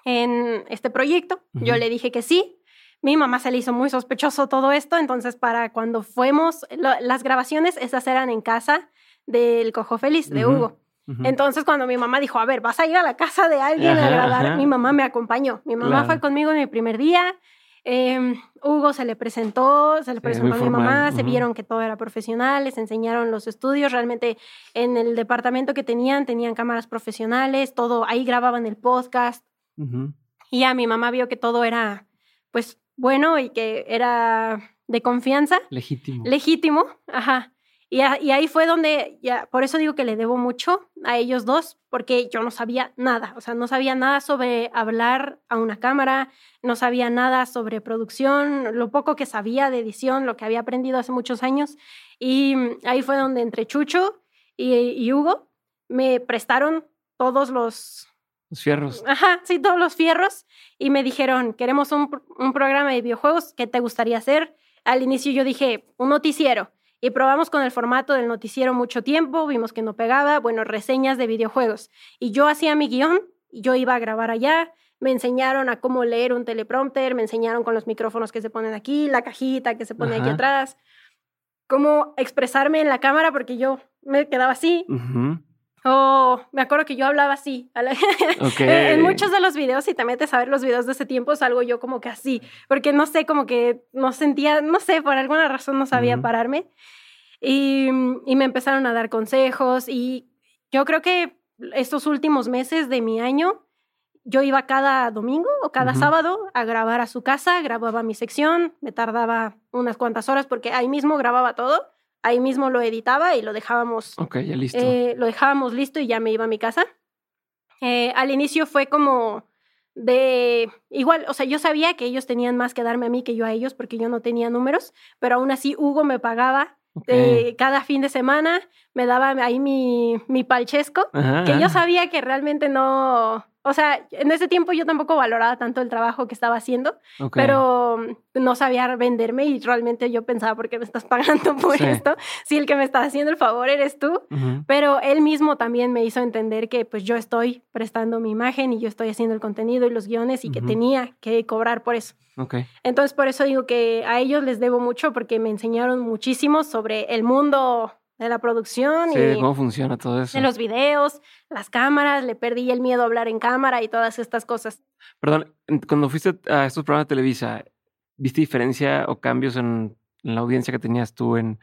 en este proyecto, yo le dije que sí. Mi mamá se le hizo muy sospechoso todo esto, entonces para cuando fuimos, las grabaciones esas eran en casa del Cojo Feliz, de Hugo. Entonces cuando mi mamá dijo, a ver, vas a ir a la casa de alguien a grabar, mi mamá me acompañó. Mi mamá fue conmigo en mi primer día. Em, Hugo se le presentó, se le presentó a mi mamá, se vieron que todo era profesional, les enseñaron los estudios, realmente en el departamento que tenían tenían cámaras profesionales, todo, ahí grababan el podcast. Y ya mi mamá vio que todo era, pues, bueno y que era de confianza. Legítimo. Legítimo, ajá. Y, ahí fue donde, ya, por eso digo que le debo mucho a ellos dos, porque yo no sabía nada, o sea, no sabía nada sobre hablar a una cámara, no sabía nada sobre producción, lo poco que sabía de edición, lo que había aprendido hace muchos años. Y ahí fue donde entre Chucho y Hugo me prestaron todos los, los fierros. Ajá, sí, todos los fierros. Y me dijeron, queremos un, programa de videojuegos, ¿qué te gustaría hacer? Al inicio yo dije, un noticiero. Y probamos con el formato del noticiero mucho tiempo, vimos que no pegaba, bueno, reseñas de videojuegos. Y yo hacía mi guion, yo iba a grabar allá, me enseñaron a cómo leer un teleprompter, me enseñaron con los micrófonos que se ponen aquí, la cajita que se pone aquí atrás, cómo expresarme en la cámara, porque yo me quedaba así. Oh, me acuerdo que yo hablaba así. en muchos de los videos, si te metes a ver los videos de ese tiempo, salgo yo como que así, porque no sé, como que no sentía, no sé, por alguna razón no sabía pararme. Y, y, me empezaron a dar consejos y yo creo que estos últimos meses de mi año, yo iba cada domingo o cada sábado a grabar a su casa, grababa mi sección, me tardaba unas cuantas horas porque ahí mismo grababa todo ahí mismo lo editaba y lo dejábamos. Ok, ya listo. Eh, lo dejábamos listo y ya me iba a mi casa. Eh, al inicio fue como de igual, o sea, yo sabía que ellos tenían más que darme a mí que yo a ellos porque yo no tenía números, pero aún así Hugo me pagaba eh, cada fin de semana, me daba ahí mi, mi palchesco, que yo sabía que realmente no, o sea, en ese tiempo yo tampoco valoraba tanto el trabajo que estaba haciendo, pero no sabía venderme y realmente yo pensaba, ¿por qué me estás pagando por esto? Si el que me está haciendo el favor eres tú, pero él mismo también me hizo entender que pues yo estoy prestando mi imagen y yo estoy haciendo el contenido y los guiones y que tenía que cobrar por eso. Entonces, por eso digo que a ellos les debo mucho porque me enseñaron muchísimo sobre el mundo de la producción y cómo funciona todo eso. De los videos, las cámaras, le perdí el miedo a hablar en cámara y todas estas cosas. Perdón, cuando fuiste a estos programas de Televisa, ¿viste diferencia o cambios en, la audiencia que tenías tú en,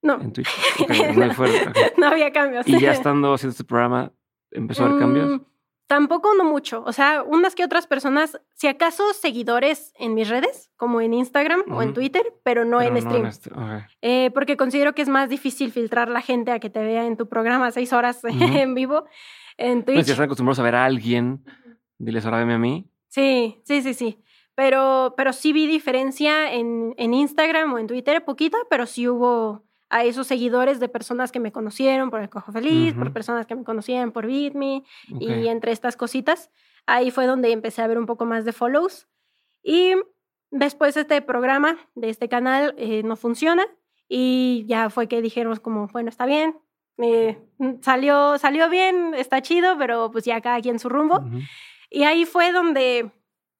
no. en Twitch? no, había cambios. Y ya estando haciendo este programa, ¿empezó a haber cambios? Mm, Tampoco no mucho, o sea, unas que otras personas, si acaso seguidores en mis redes, como en Instagram o en Twitter, pero no en stream. Este, eh, porque considero que es más difícil filtrar la gente a que te vea en tu programa seis horas en vivo en Twitch. si están acostumbrados a ver a alguien, diles ahora veme a mí. Sí, sí, sí, sí. Pero, pero sí vi diferencia en, en Instagram o en Twitter, poquita, pero sí hubo a esos seguidores de personas que me conocieron por el Cojo Feliz, por personas que me conocían por BitMe y entre estas cositas. Ahí fue donde empecé a ver un poco más de follows. Y después este programa de este canal eh, no funciona y ya fue que dijimos como, bueno, está bien, eh, salió, salió bien, está chido, pero pues ya cada quien su rumbo. Y ahí fue donde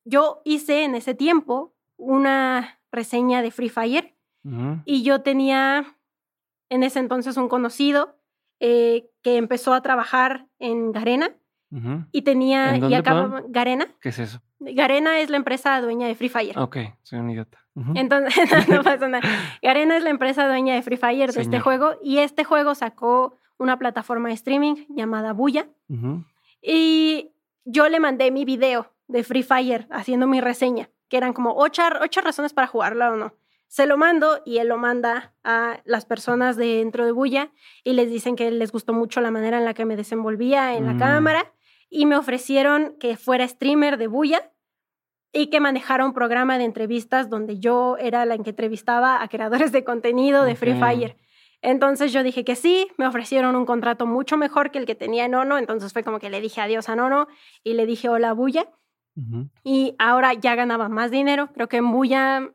yo hice en ese tiempo una reseña de Free Fire y yo tenía en ese entonces un conocido eh, que empezó a trabajar en Garena y tenía y acababa Garena. ¿Qué es eso? Garena es la empresa dueña de Free Fire. Ok, soy un idiota. Entonces, no, pasa nada. Garena es la empresa dueña de Free Fire de este juego y este juego sacó una plataforma de streaming llamada Buya. Y yo le mandé mi video de Free Fire haciendo mi reseña, que eran como ocho, ocho razones para jugarla o no. Se lo mando y él lo manda a las personas dentro de Buya y les dicen que les gustó mucho la manera en la que me desenvolvía en la mm. cámara y me ofrecieron que fuera streamer de Buya y que manejara un programa de entrevistas donde yo era la que entrevistaba a creadores de contenido de Free Fire. Entonces yo dije que sí, me ofrecieron un contrato mucho mejor que el que tenía en Ono, entonces fue como que le dije adiós a Nono y le dije hola Buya. Y ahora ya ganaba más dinero, creo que en Buya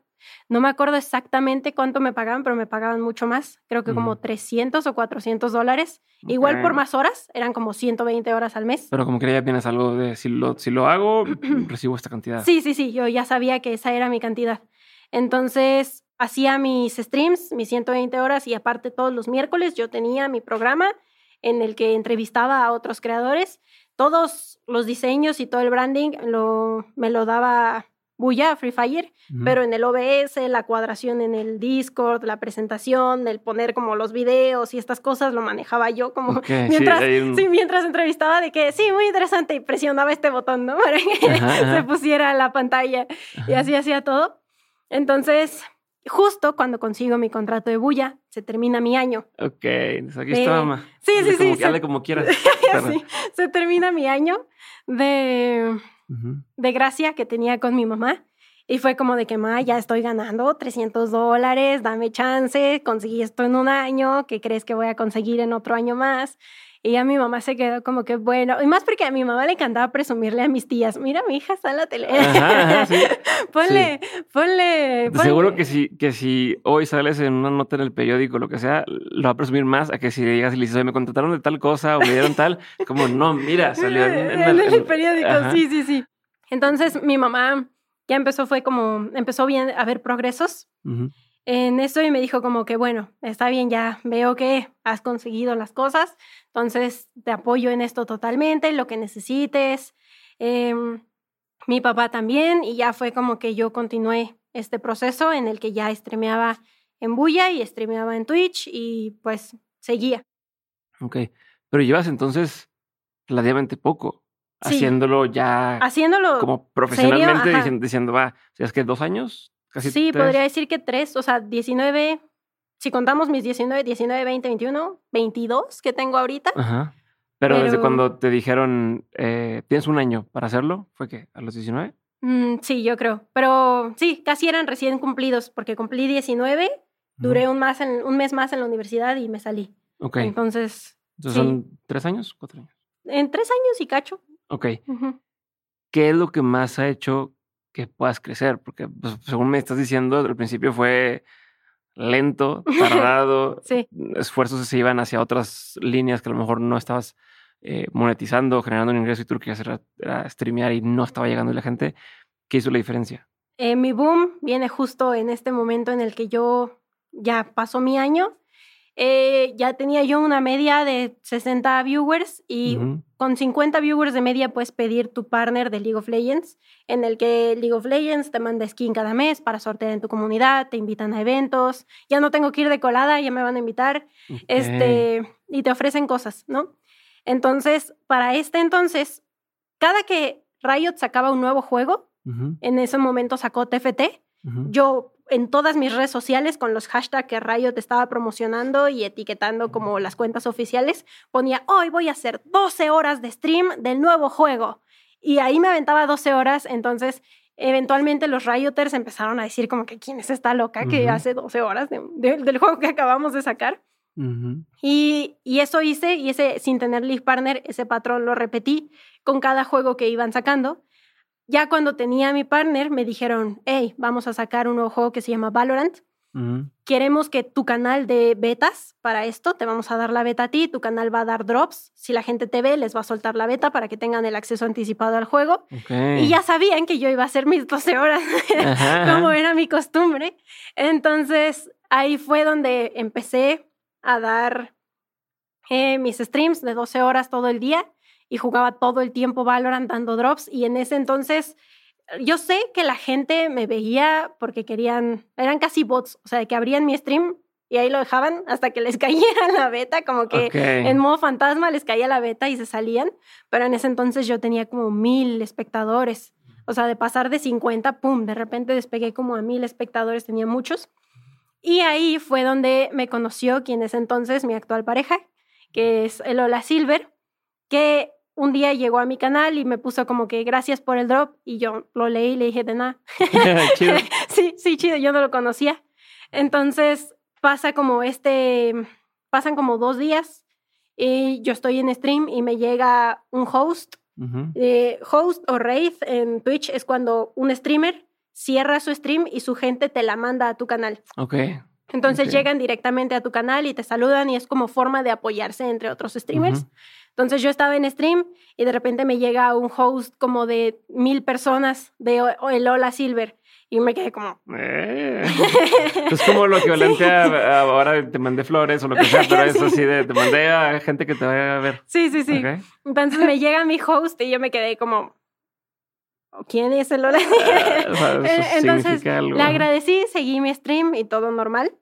no me acuerdo exactamente cuánto me pagaban, pero me pagaban mucho más, creo que como 300 o 400 dólares. Igual por más horas, eran como 120 horas al mes. Pero como que ya tienes algo de si lo, si lo hago, recibo esta cantidad. Sí, sí, sí, yo ya sabía que esa era mi cantidad. Entonces, hacía mis streams, mis 120 horas y aparte todos los miércoles yo tenía mi programa en el que entrevistaba a otros creadores. Todos los diseños y todo el branding lo, me lo daba Buya, Free Fire, pero en el OBS, la cuadración en el Discord, la presentación, el poner como los videos y estas cosas lo manejaba yo como mientras, sí, mientras entrevistaba de que sí, muy interesante y presionaba este botón, ¿no? Para que se pusiera la pantalla y así hacía todo. Entonces, justo cuando consigo mi contrato de bulla, se termina mi año. Ok, aquí está mamá. Sí, sí, sí. Dale como quieras. sí, se termina mi año de, de gracia que tenía con mi mamá. Y fue como de que, ma, ya estoy ganando 300 dólares, dame chance, conseguí esto en un año, ¿qué crees que voy a conseguir en otro año más? Y ya mi mamá se quedó como que bueno, y más porque a mi mamá le encantaba presumirle a mis tías, mira, mi hija está en la tele. ponle, ponle, Seguro que si, que si hoy sales en una nota en el periódico, lo que sea, lo va a presumir más a que si llegas y le dices, me contrataron de tal cosa o me dieron tal, como no, mira, salió en, el, periódico, sí, sí, sí. Entonces mi mamá ya empezó, fue como, empezó bien a ver progresos en eso y me dijo como que, bueno, está bien, ya veo que has conseguido las cosas, entonces te apoyo en esto totalmente, lo que necesites. Em, mi papá también y ya fue como que yo continué este proceso en el que ya streameaba en Buya y streameaba en Twitch y pues seguía. Ok, pero llevas entonces relativamente poco haciéndolo ya haciéndolo como profesionalmente diciendo, diciendo, va, es que dos años, sí, podría decir que tres, o sea, 19, si contamos mis 19, 19, 20, 21, 22 que tengo ahorita. Ajá. Pero, desde cuando te dijeron, eh, tienes un año para hacerlo, ¿fue que ¿A los 19? Mm, sí, yo creo. Pero sí, casi eran recién cumplidos, porque cumplí 19, duré un, más en, un mes más en la universidad y me salí. Ok. Entonces. ¿Son tres años? ¿Cuatro años? En tres años y cacho. Ok. ¿Qué es lo que más ha hecho que puedas crecer, porque pues, según me estás diciendo, al principio fue lento, tardado, sí. esfuerzos que se iban hacia otras líneas que a lo mejor no estabas eh, monetizando, generando un ingreso y tú lo que hacer era, streamear y no estaba llegando la gente. ¿Qué hizo la diferencia? Eh, mi boom viene justo en este momento en el que yo ya pasó mi año eh, ya tenía yo una media de 60 viewers y con 50 viewers de media puedes pedir tu partner de League of Legends, en el que League of Legends te manda skin cada mes para sortear en tu comunidad, te invitan a eventos, ya no tengo que ir de colada, ya me van a invitar, este, y te ofrecen cosas, ¿no? Entonces, para este entonces, cada que Riot sacaba un nuevo juego, en ese momento sacó TFT, yo en todas mis redes sociales con los hashtags que Riot estaba promocionando y etiquetando como las cuentas oficiales, ponía, hoy voy a hacer 12 horas de stream del nuevo juego. Y ahí me aventaba 12 horas, entonces eventualmente los Rioters empezaron a decir como que quién es esta loca que hace 12 horas del juego que acabamos de sacar. y, y, eso hice, y ese sin tener League Partner, ese patrón lo repetí con cada juego que iban sacando. Ya cuando tenía a mi partner, me dijeron, hey, vamos a sacar un nuevo juego que se llama Valorant. queremos que tu canal de betas para esto, te vamos a dar la beta a ti, tu canal va a dar drops, si la gente te ve, les va a soltar la beta para que tengan el acceso anticipado al juego. Y ya sabían que yo iba a hacer mis 12 horas, como era mi costumbre. Entonces, ahí fue donde empecé a dar eh, mis streams de 12 horas todo el día y jugaba todo el tiempo Valorant dando drops y en ese entonces yo sé que la gente me veía porque querían, eran casi bots, o sea, que abrían mi stream y ahí lo dejaban hasta que les caía la beta, como que en modo fantasma les caía la beta y se salían, pero en ese entonces yo tenía como mil espectadores, o sea, de pasar de 50, pum, de repente despegué como a mil espectadores, tenía muchos. Y ahí fue donde me conoció quien es entonces mi actual pareja, que es Lola Silver, que un día llegó a mi canal y me puso como que gracias por el drop y yo lo leí y le dije de nada. sí, sí, chido, yo no lo conocía. Entonces pasa como este, pasan como dos días y yo estoy en stream y me llega un host. Eh, host o raid en Twitch es cuando un streamer cierra su stream y su gente te la manda a tu canal. Ok. Entonces llegan directamente a tu canal y te saludan y es como forma de apoyarse entre otros streamers. Entonces yo estaba en stream y de repente me llega un host como de mil personas de el Hola Silver y me quedé como... Eh. es como lo equivalente a, ahora te mandé flores o lo que sea, pero sí, de, te mandé a gente que te vaya a ver. Sí, sí, sí. Entonces me llega mi host y yo me quedé como... ¿Quién es el? Ah, Entonces le agradecí, seguí mi stream y todo normal.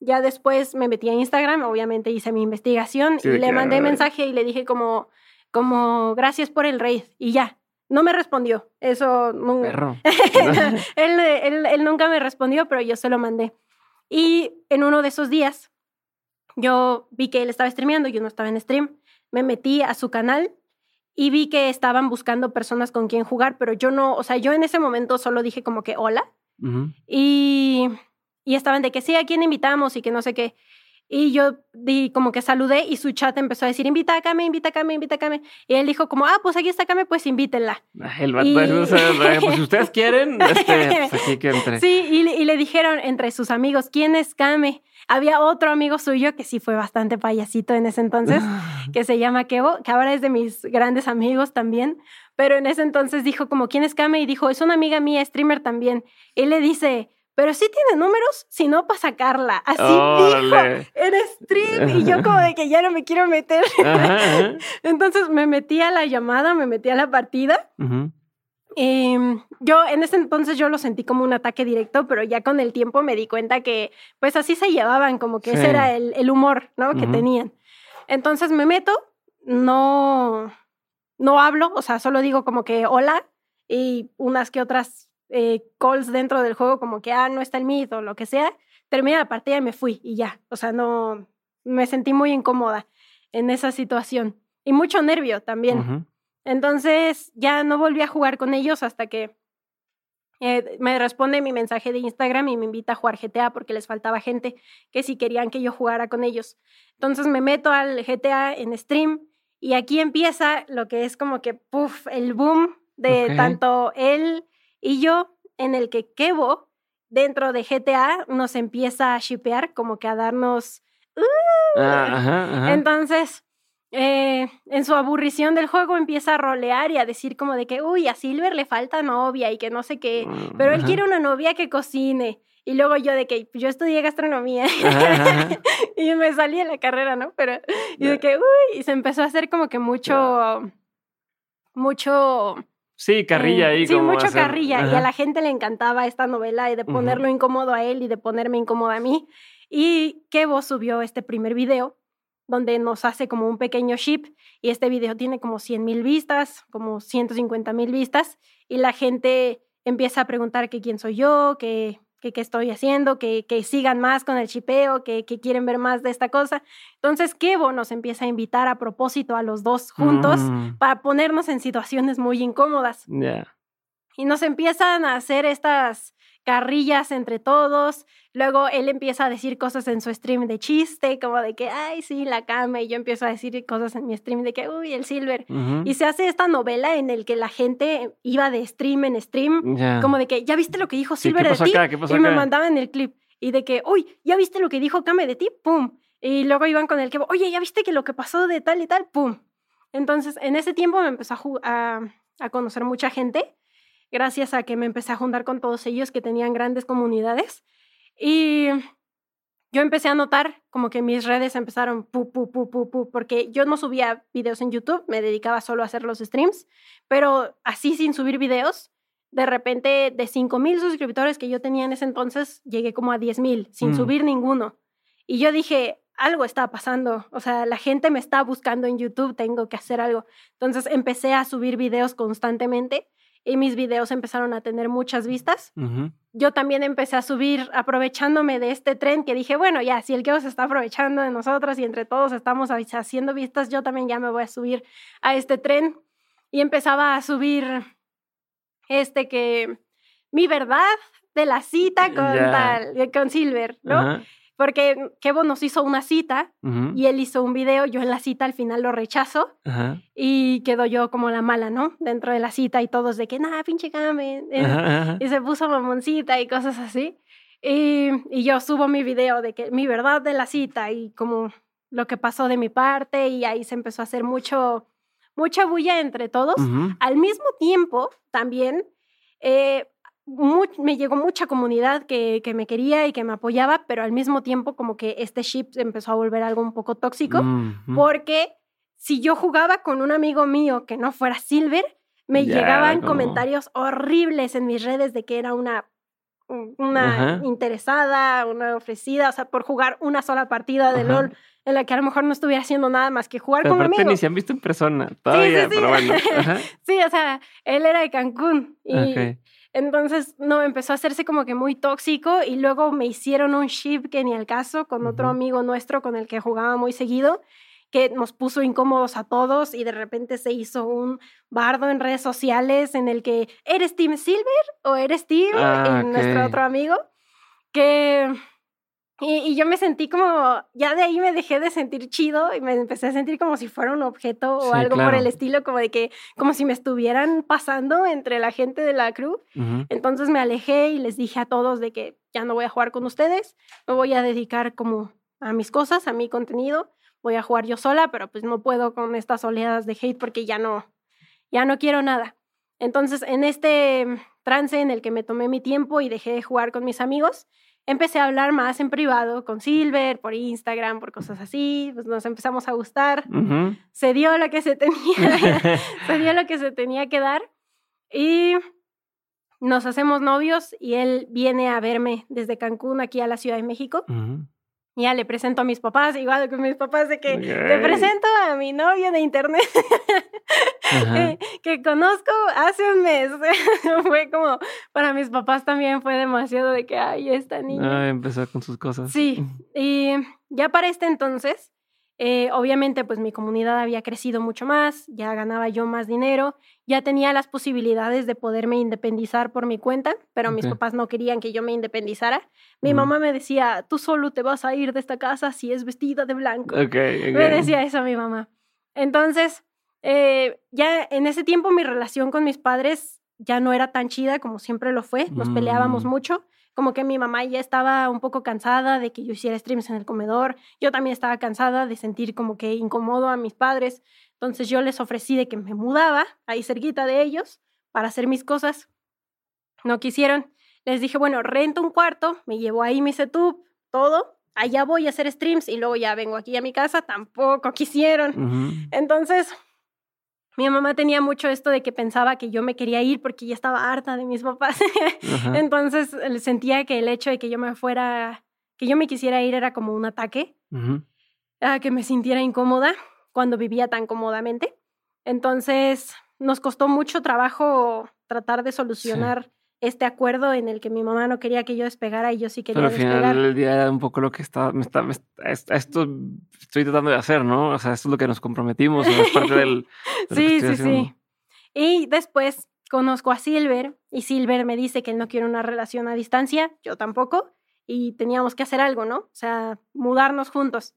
Ya después me metí a Instagram, obviamente hice mi investigación y le mandé mensaje y le dije como, como, gracias por el raid y ya. No me respondió, eso nunca. él, él, él nunca me respondió, pero yo se lo mandé. Y en uno de esos días, yo vi que él estaba streameando, yo no estaba en stream, me metí a su canal y vi que estaban buscando personas con quien jugar, pero yo no, o sea, yo en ese momento solo dije como que hola. Y y estaban de que sí, ¿a quién invitamos? Y que no sé qué. Y yo di como que saludé y su chat empezó a decir, invita a Kame, invita a Kame, invita a Kame. Y él dijo como, ah, pues aquí está Kame, pues invítenla. El y... pues si ustedes quieren, este, pues aquí que entre. Sí, y, y, le dijeron entre sus amigos, ¿quién es Kame? Había otro amigo suyo que sí fue bastante payasito en ese entonces, que se llama Kevo, que ahora es de mis grandes amigos también, pero en ese entonces dijo como, ¿quién es Kame? Y dijo, es una amiga mía, streamer también. Él le dice pero sí tiene números, si no, para sacarla. Así dijo en stream y yo como de que ya no me quiero meter. Entonces me metí a la llamada, me metí a la partida. y em, yo en ese entonces yo lo sentí como un ataque directo, pero ya con el tiempo me di cuenta que pues así se llevaban, como que ese era el, el humor, ¿no? Que tenían. Entonces me meto, no, no hablo, o sea, solo digo como que hola y unas que otras eh, calls dentro del juego como que, ah, no está el mito o lo que sea, terminé la partida y me fui y ya. O sea, no, me sentí muy incómoda en esa situación y mucho nervio también. Entonces ya no volví a jugar con ellos hasta que eh, me responde mi mensaje de Instagram y me invita a jugar GTA porque les faltaba gente que si querían que yo jugara con ellos. Entonces me meto al GTA en stream y aquí empieza lo que es como que, puff, el boom de tanto él y yo, en el que Kevo, dentro de GTA, nos empieza a shipear, como que a darnos... Ah, ¡uh! Entonces, eh, en su aburrición del juego empieza a rolear y a decir como de que, uy, a Silver le falta novia y que no sé qué, mm, pero él quiere una novia que cocine. Y luego yo de que yo estudié gastronomía y me salí en la carrera, ¿no? Pero, y de que, uy, y se empezó a hacer como que mucho, mucho Sí, carrilla ahí. sí, mucho carrilla. Y a la gente le encantaba esta novela y de ponerlo incómodo a él y de ponerme incómodo a mí. Y Kevo subió este primer video donde nos hace como un pequeño ship y este video tiene como 100 mil vistas, como 150 mil vistas y la gente empieza a preguntar que quién soy yo, que que qué estoy haciendo, que, que, sigan más con el chipeo, que, que, quieren ver más de esta cosa. Entonces, Kevo nos empieza a invitar a propósito a los dos juntos mm. para ponernos en situaciones muy incómodas. Y nos empiezan a hacer estas carrillas entre todos. Luego él empieza a decir cosas en su stream de chiste, como de que, ay, sí, la cama. Y yo empiezo a decir cosas en mi stream de que, uy, el silver. Y se hace esta novela en el que la gente iba de stream en stream, como de que, ¿ya viste lo que dijo Silver de ti? y me mandaban el clip. y de que, uy, ¿ya viste lo que dijo Kame de ti? ¡Pum! Y luego iban con el que, oye, ¿ya viste que lo que pasó de tal y tal? ¡Pum! Entonces, en ese tiempo me empezó a, a, conocer mucha gente, gracias a que me empecé a juntar con todos ellos que tenían grandes comunidades. Y yo empecé a notar como que mis redes empezaron pu, pu, pu, pu, pu, porque yo no subía videos en YouTube, me dedicaba solo a hacer los streams, pero así sin subir videos, de repente de 5 mil suscriptores que yo tenía en ese entonces, llegué como a 10 mil sin mm. subir ninguno. Y yo dije, algo está pasando, o sea, la gente me está buscando en YouTube, tengo que hacer algo. Entonces empecé a subir videos constantemente y mis videos empezaron a tener muchas vistas. Yo también empecé a subir aprovechándome de este tren que dije, bueno, ya, si el que se está aprovechando de nosotros y entre todos estamos haciendo vistas, yo también ya me voy a subir a este tren. Y empezaba a subir este que mi verdad de la cita con tal, con Silver, ¿no? Porque Kevo nos hizo una cita y él hizo un video, yo en la cita al final lo rechazo y quedo yo como la mala, ¿no? Dentro de la cita y todos de que, nada, pinche Kame. Y se puso mamoncita y cosas así. Y, y, yo subo mi video de que mi verdad de la cita y como lo que pasó de mi parte y ahí se empezó a hacer mucho, mucha bulla entre todos. Al mismo tiempo, también eh, me llegó mucha comunidad que, que, me quería y que me apoyaba, pero al mismo tiempo como que este ship empezó a volver algo un poco tóxico, porque si yo jugaba con un amigo mío que no fuera Silver, me llegaban comentarios horribles en mis redes de que era una una interesada, una ofrecida, o sea, por jugar una sola partida de LOL en la que a lo mejor no estuviera haciendo nada más que jugar con un amigo. ni se han visto en persona todavía, sí, sí, sí. pero bueno. sí, o sea, él era de Cancún y entonces, no, empezó a hacerse como que muy tóxico y luego me hicieron un ship que ni al caso con otro amigo nuestro con el que jugaba muy seguido que nos puso incómodos a todos y de repente se hizo un bardo en redes sociales en el que eres Team Silver o eres Team ah, nuestro otro amigo que y, yo me sentí como, ya de ahí me dejé de sentir chido y me empecé a sentir como si fuera un objeto o algo por el estilo, como de que, como si me estuvieran pasando entre la gente de la crew. Entonces me alejé y les dije a todos de que ya no voy a jugar con ustedes, me voy a dedicar como a mis cosas, a mi contenido, voy a jugar yo sola, pero pues no puedo con estas oleadas de hate porque ya no, ya no quiero nada. Entonces, en este trance en el que me tomé mi tiempo y dejé de jugar con mis amigos, empecé a hablar más en privado con Silver, por Instagram, por cosas así, pues nos empezamos a gustar, se dio lo que se tenía, se dio lo que se tenía que dar y nos hacemos novios y él viene a verme desde Cancún aquí a la Ciudad de México. Ya le presento a mis papás, igual que mis papás, de que te presento a mi novio de internet eh, que conozco hace un mes. fue como, para mis papás también fue demasiado de que, ay, esta niña. Ah, empezó con sus cosas. Sí, y ya para este entonces, eh, obviamente, pues mi comunidad había crecido mucho más, ya ganaba yo más dinero, ya tenía las posibilidades de poderme independizar por mi cuenta, pero mis papás no querían que yo me independizara. Mi mamá me decía, tú solo te vas a ir de esta casa si es vestida de blanco. Me decía eso mi mamá. Entonces, eh, ya en ese tiempo mi relación con mis padres ya no era tan chida como siempre lo fue, nos peleábamos mm. mucho como que mi mamá ya estaba un poco cansada de que yo hiciera streams en el comedor, yo también estaba cansada de sentir como que incómodo a mis padres, entonces yo les ofrecí de que me mudaba ahí cerquita de ellos para hacer mis cosas, no quisieron, les dije, bueno, rento un cuarto, me llevo ahí mi setup, todo, allá voy a hacer streams y luego ya vengo aquí a mi casa, tampoco quisieron, entonces mi mamá tenía mucho esto de que pensaba que yo me quería ir porque ya estaba harta de mis papás. Entonces sentía que el hecho de que yo me fuera, que yo me quisiera ir era como un ataque, que me sintiera incómoda cuando vivía tan cómodamente. Entonces nos costó mucho trabajo tratar de solucionar este acuerdo en el que mi mamá no quería que yo despegara y yo sí quería Pero al final del día era un poco lo que estaba, me está, esto estoy tratando de hacer, ¿no? O sea, esto es lo que nos comprometimos, es parte del... sí, sí, sí. Y después conozco a Silver y Silver me dice que él no quiere una relación a distancia, yo tampoco, y teníamos que hacer algo, ¿no? O sea, mudarnos juntos.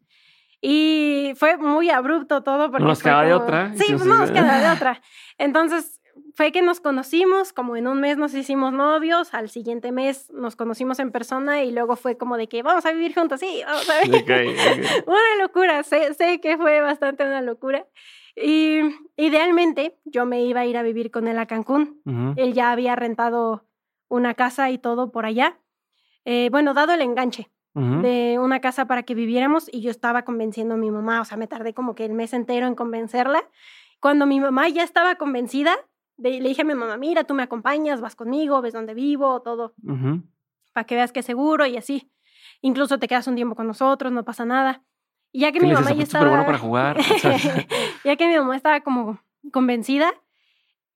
Y fue muy abrupto todo porque... No nos quedaba de otra. Sí, no nos quedaba de otra. Entonces fue que nos conocimos, como en un mes nos hicimos novios, al siguiente mes nos conocimos en persona y luego fue como de que vamos a vivir juntos, sí, vamos a vivir. una locura, sé, sé, que fue bastante una locura. Y idealmente yo me iba a ir a vivir con él a Cancún. Él ya había rentado una casa y todo por allá. Eh, bueno, dado el enganche de una casa para que viviéramos y yo estaba convenciendo a mi mamá, o sea, me tardé como que el mes entero en convencerla. Cuando mi mamá ya estaba convencida, le dije a mi mamá, mira, tú me acompañas, vas conmigo, ves dónde vivo, todo, para que veas que es seguro y así. Incluso te quedas un tiempo con nosotros, no pasa nada. Y ya que mi mamá ya estaba... bueno para jugar. ya que mi mamá estaba como convencida,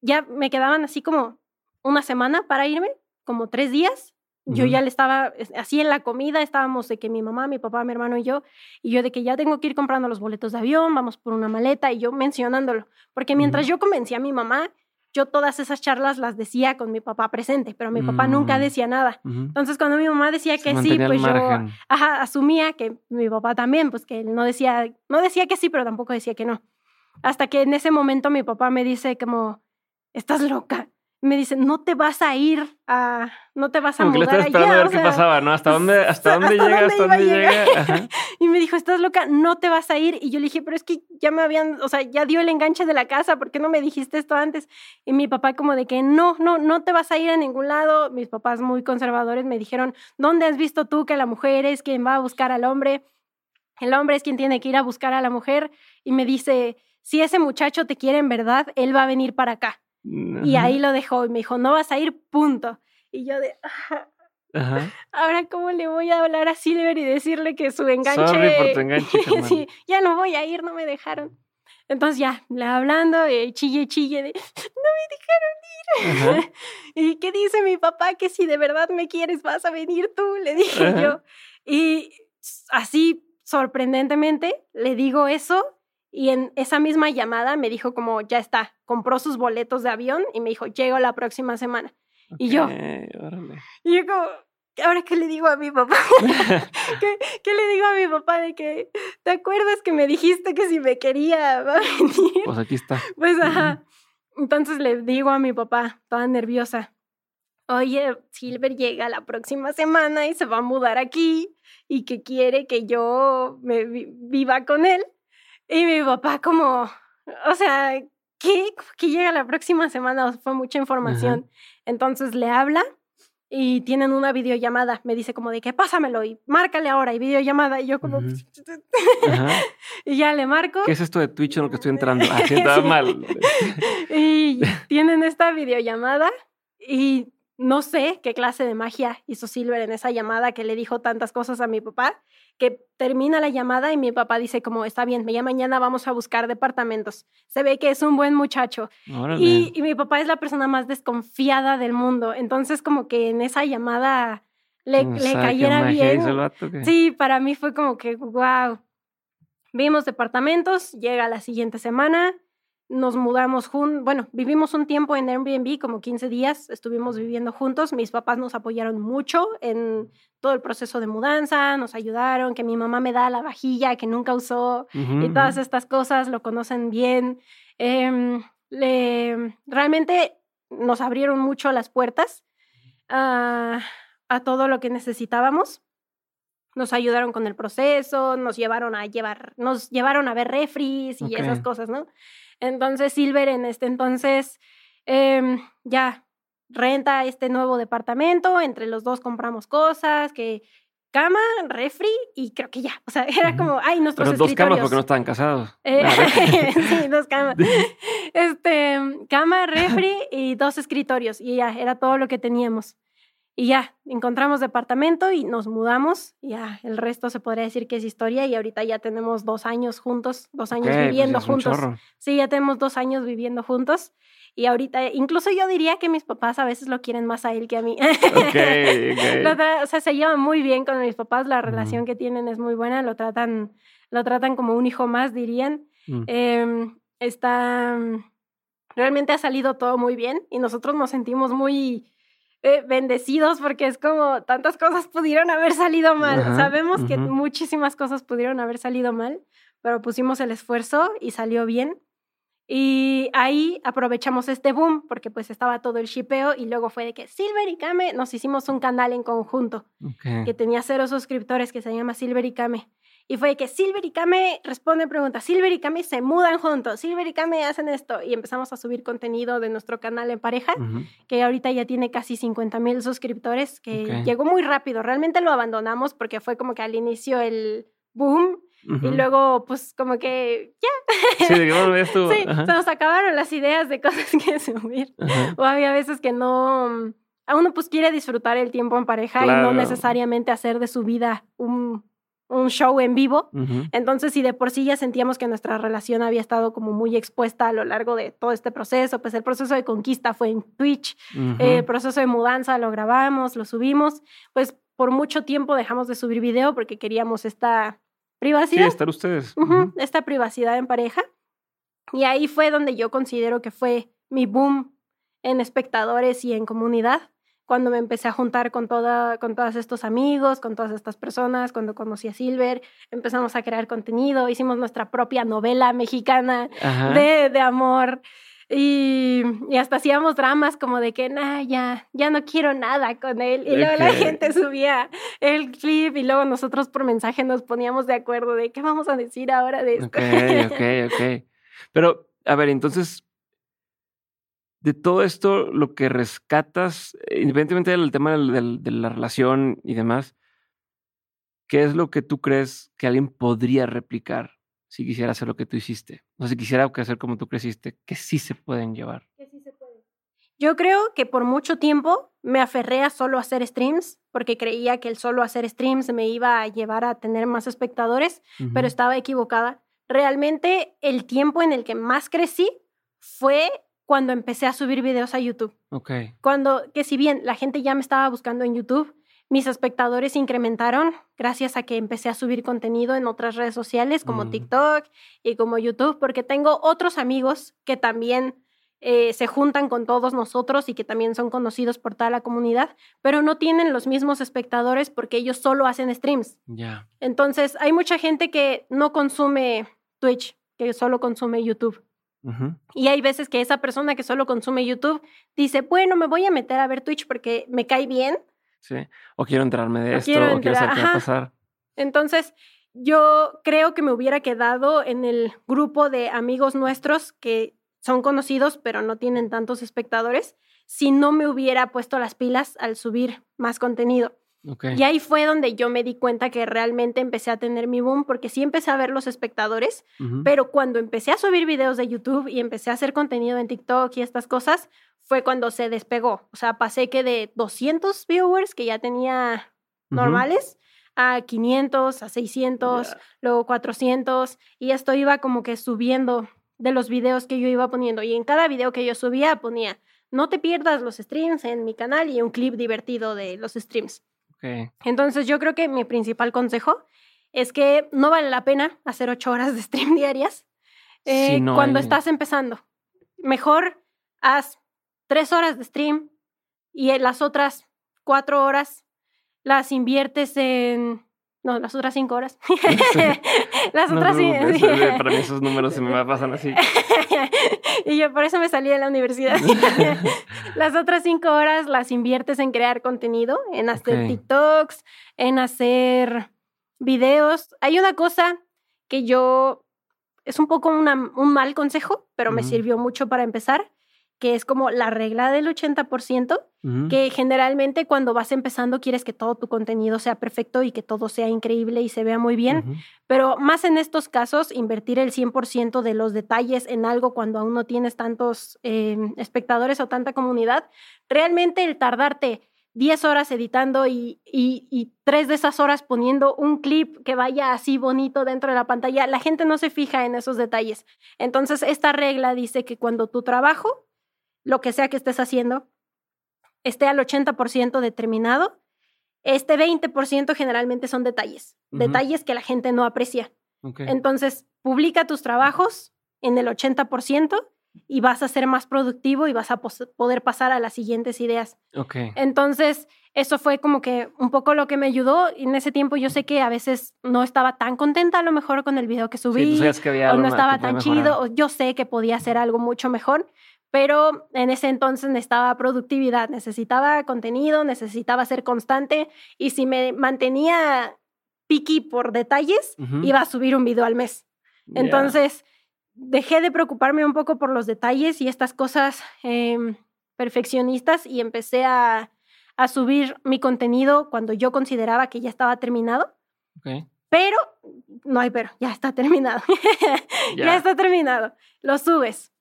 ya me quedaban así como una semana para irme, como tres días. Yo ya le estaba, así en la comida estábamos de que mi mamá, mi papá, mi hermano y yo, y yo de que ya tengo que ir comprando los boletos de avión, vamos por una maleta, y yo mencionándolo. Porque mientras yo convencía a mi mamá, yo todas esas charlas las decía con mi papá presente, pero mi papá nunca mm. decía nada. Entonces, cuando mi mamá decía que sí, pues yo asumía que mi papá también, pues que él no decía, no decía que sí, pero tampoco decía que no. Hasta que en ese momento mi papá me dice como, estás loca me dice, no te vas a ir a, no te vas a Como mudar que le esperando a ver qué pasaba, ¿no? ¿Hasta dónde, hasta dónde llega, hasta dónde llega? y me dijo, estás loca, no te vas a ir. Y yo le dije, pero es que ya me habían, o sea, ya dio el enganche de la casa, ¿por qué no me dijiste esto antes? Y mi papá como de que no, no, no te vas a ir a ningún lado. Mis papás muy conservadores me dijeron, ¿dónde has visto tú que la mujer es quien va a buscar al hombre? El hombre es quien tiene que ir a buscar a la mujer. Y me dice, si ese muchacho te quiere en verdad, él va a venir para acá. Y ahí lo dejó y me dijo, no vas a ir, punto. Y yo de, Ajá. ahora cómo le voy a hablar a Silver y decirle que su enganche... Sorry por tu enganche, sí, ya no voy a ir, no me dejaron. Entonces ya, le hablando, y chille, chille, de, no me dejaron ir. ¿Y qué dice mi papá? Que si de verdad me quieres, vas a venir tú, le dije yo. Y así, sorprendentemente, le digo eso y en esa misma llamada me dijo como, ya está, compró sus boletos de avión y me dijo, llego la próxima semana. y yo, y yo como, ¿ahora qué le digo a mi papá? ¿Qué, le digo a mi papá de que, ¿te acuerdas que me dijiste que si me quería va a venir? Pues aquí está. Pues ajá. Entonces le digo a mi papá, toda nerviosa, oye, Silver llega la próxima semana y se va a mudar aquí y que quiere que yo me viva con él. Y mi papá como, o sea, ¿qué? Que llega la próxima semana, fue mucha información. Entonces le habla y tienen una videollamada. Me dice como de que pásamelo y márcale ahora y videollamada. Y yo como... y ya le marco. ¿Qué es esto de Twitch en lo que estoy entrando? Así ah, mal. y tienen esta videollamada y no sé qué clase de magia hizo Silver en esa llamada que le dijo tantas cosas a mi papá, que termina la llamada y mi papá dice como, está bien, ya mañana vamos a buscar departamentos. Se ve que es un buen muchacho. Y, mi papá es la persona más desconfiada del mundo. Entonces como que en esa llamada le, le cayera bien. Sí, para mí fue como que, wow. Vimos departamentos, llega la siguiente semana, nos mudamos juntos, bueno, vivimos un tiempo en Airbnb, como 15 días, estuvimos viviendo juntos, mis papás nos apoyaron mucho en todo el proceso de mudanza, nos ayudaron, que mi mamá me da la vajilla que nunca usó y todas estas cosas, lo conocen bien. Em, le, realmente nos abrieron mucho las puertas a, a todo lo que necesitábamos. Nos ayudaron con el proceso, nos llevaron a llevar, nos llevaron a ver refris y esas cosas, ¿no? Entonces Silver en este entonces em, ya renta este nuevo departamento, entre los dos compramos cosas, que cama, refri y creo que ya, o sea, era como, ay, nuestros Pero dos camas porque no estaban casados. Eh, sí, dos camas. Este, cama, refri y dos escritorios y ya, era todo lo que teníamos. Y ya, encontramos departamento y nos mudamos. Y ya, el resto se podría decir que es historia. Y ahorita ya tenemos dos años juntos, dos años pues viviendo juntos. Sí, ya tenemos dos años viviendo juntos. Y ahorita, incluso yo diría que mis papás a veces lo quieren más a él que a mí. o sea, se llevan muy bien con mis papás. La relación que tienen es muy buena. Lo tratan, lo tratan como un hijo más, dirían. Mm. Em, está. Realmente ha salido todo muy bien. Y nosotros nos sentimos muy eh, bendecidos porque es como tantas cosas pudieron haber salido mal. Sabemos que muchísimas cosas pudieron haber salido mal, pero pusimos el esfuerzo y salió bien. Y ahí aprovechamos este boom porque pues estaba todo el shipeo y luego fue de que Silver y Kame nos hicimos un canal en conjunto que tenía cero suscriptores que se llama Silver y Kame. Y fue que Silver y Kame responden preguntas, Silver y Kame se mudan juntos, Silver y Kame hacen esto. Y empezamos a subir contenido de nuestro canal en pareja, que ahorita ya tiene casi 50 mil suscriptores, que llegó muy rápido. Realmente lo abandonamos porque fue como que al inicio el boom y luego, pues, como que ya. Sí, digamos, esto. sí, se nos acabaron las ideas de cosas que subir. O había veces que no. A uno, pues, quiere disfrutar el tiempo en pareja y no necesariamente hacer de su vida un un show en vivo. Entonces, si de por sí ya sentíamos que nuestra relación había estado como muy expuesta a lo largo de todo este proceso, pues el proceso de conquista fue en Twitch, el proceso de mudanza lo grabamos, lo subimos, pues por mucho tiempo dejamos de subir video porque queríamos esta privacidad. Sí, estar ustedes. esta privacidad en pareja. Y ahí fue donde yo considero que fue mi boom en espectadores y en comunidad cuando me empecé a juntar con, toda, con todos estos amigos, con todas estas personas, cuando conocí a Silver, empezamos a crear contenido, hicimos nuestra propia novela mexicana de, de, amor. Y, y, hasta hacíamos dramas como de que, nah, ya, ya no quiero nada con él. Y luego la gente subía el clip y luego nosotros por mensaje nos poníamos de acuerdo de qué vamos a decir ahora de esto. Ok, ok, ok. Pero, a ver, entonces, de todo esto, lo que rescatas, eh, independientemente del tema de la relación y demás, ¿qué es lo que tú crees que alguien podría replicar si quisiera hacer lo que tú hiciste? O si quisiera hacer como tú creciste, que sí se pueden llevar. Yo creo que por mucho tiempo me aferré a solo hacer streams, porque creía que el solo hacer streams me iba a llevar a tener más espectadores, pero estaba equivocada. Realmente el tiempo en el que más crecí fue cuando empecé a subir videos a YouTube. Ok. Cuando, que si bien la gente ya me estaba buscando en YouTube, mis espectadores incrementaron gracias a que empecé a subir contenido en otras redes sociales como mm. TikTok y como YouTube, porque tengo otros amigos que también eh, se juntan con todos nosotros y que también son conocidos por toda la comunidad, pero no tienen los mismos espectadores porque ellos solo hacen streams. Ya. Entonces, hay mucha gente que no consume Twitch, que solo consume YouTube. Y hay veces que esa persona que solo consume YouTube dice, bueno, me voy a meter a ver Twitch porque me cae bien. Sí, o quiero entrarme de esto, o quiero saber qué va a pasar. Entonces, yo creo que me hubiera quedado en el grupo de amigos nuestros que son conocidos, pero no tienen tantos espectadores, si no me hubiera puesto las pilas al subir más contenido. Y ahí fue donde yo me di cuenta que realmente empecé a tener mi boom, porque sí empecé a ver los espectadores, pero cuando empecé a subir videos de YouTube y empecé a hacer contenido en TikTok y estas cosas, fue cuando se despegó. O sea, pasé que de 200 viewers que ya tenía normales a 500, a 600, luego 400, y esto iba como que subiendo de los videos que yo iba poniendo. Y en cada video que yo subía ponía, no te pierdas los streams en mi canal y un clip divertido de los streams. Entonces yo creo que mi principal consejo es que no vale la pena hacer ocho horas de stream diarias eh, cuando estás empezando. Mejor haz tres horas de stream y las otras cuatro horas las inviertes en no, las otras cinco horas. las otras cinco. Para mí esos números se me pasan así. y yo por eso me salí de la universidad. las otras cinco horas las inviertes en crear contenido, en hacer TikToks, en hacer videos. Hay una cosa que yo, es un poco un mal consejo, pero me sirvió mucho para empezar, que es como la regla del 80%, que generalmente cuando vas empezando quieres que todo tu contenido sea perfecto y que todo sea increíble y se vea muy bien, pero más en estos casos, invertir el 100% de los detalles en algo cuando aún no tienes tantos em, espectadores o tanta comunidad, realmente el tardarte 10 horas editando y, y, y, tres de esas horas poniendo un clip que vaya así bonito dentro de la pantalla, la gente no se fija en esos detalles. Entonces, esta regla dice que cuando tu trabajo lo que sea que estés haciendo, esté al 80% determinado, este 20% generalmente son detalles, detalles que la gente no aprecia. Entonces, publica tus trabajos en el 80% y vas a ser más productivo y vas a poder pasar a las siguientes ideas. Okay. Entonces, eso fue como que un poco lo que me ayudó. Y en ese tiempo yo sé que a veces no estaba tan contenta a lo mejor con el video que subí. o no estaba tan chido. O yo sé que podía hacer algo mucho mejor. Pero en ese entonces necesitaba productividad, necesitaba contenido, necesitaba ser constante. Y si me mantenía piqui por detalles, iba a subir un video al mes. Entonces, dejé de preocuparme un poco por los detalles y estas cosas em, perfeccionistas y empecé a, subir mi contenido cuando yo consideraba que ya estaba terminado. Pero, no hay pero, ya está terminado. ya está terminado. Lo subes.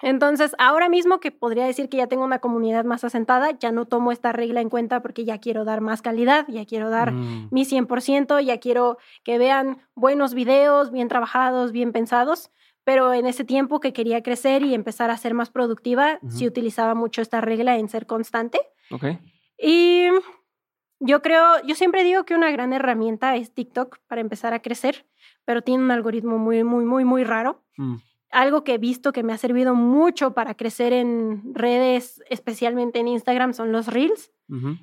Entonces, ahora mismo que podría decir que ya tengo una comunidad más asentada, ya no tomo esta regla en cuenta porque ya quiero dar más calidad, ya quiero dar mm. mi 100%, ya quiero que vean buenos videos, bien trabajados, bien pensados. Pero en ese tiempo que quería crecer y empezar a ser más productiva, sí utilizaba mucho esta regla en ser constante. Okay. Y yo creo, yo siempre digo que una gran herramienta es TikTok para empezar a crecer, pero tiene un algoritmo muy, muy, muy, muy raro. Mm algo que he visto que me ha servido mucho para crecer en redes, especialmente en Instagram, son los reels.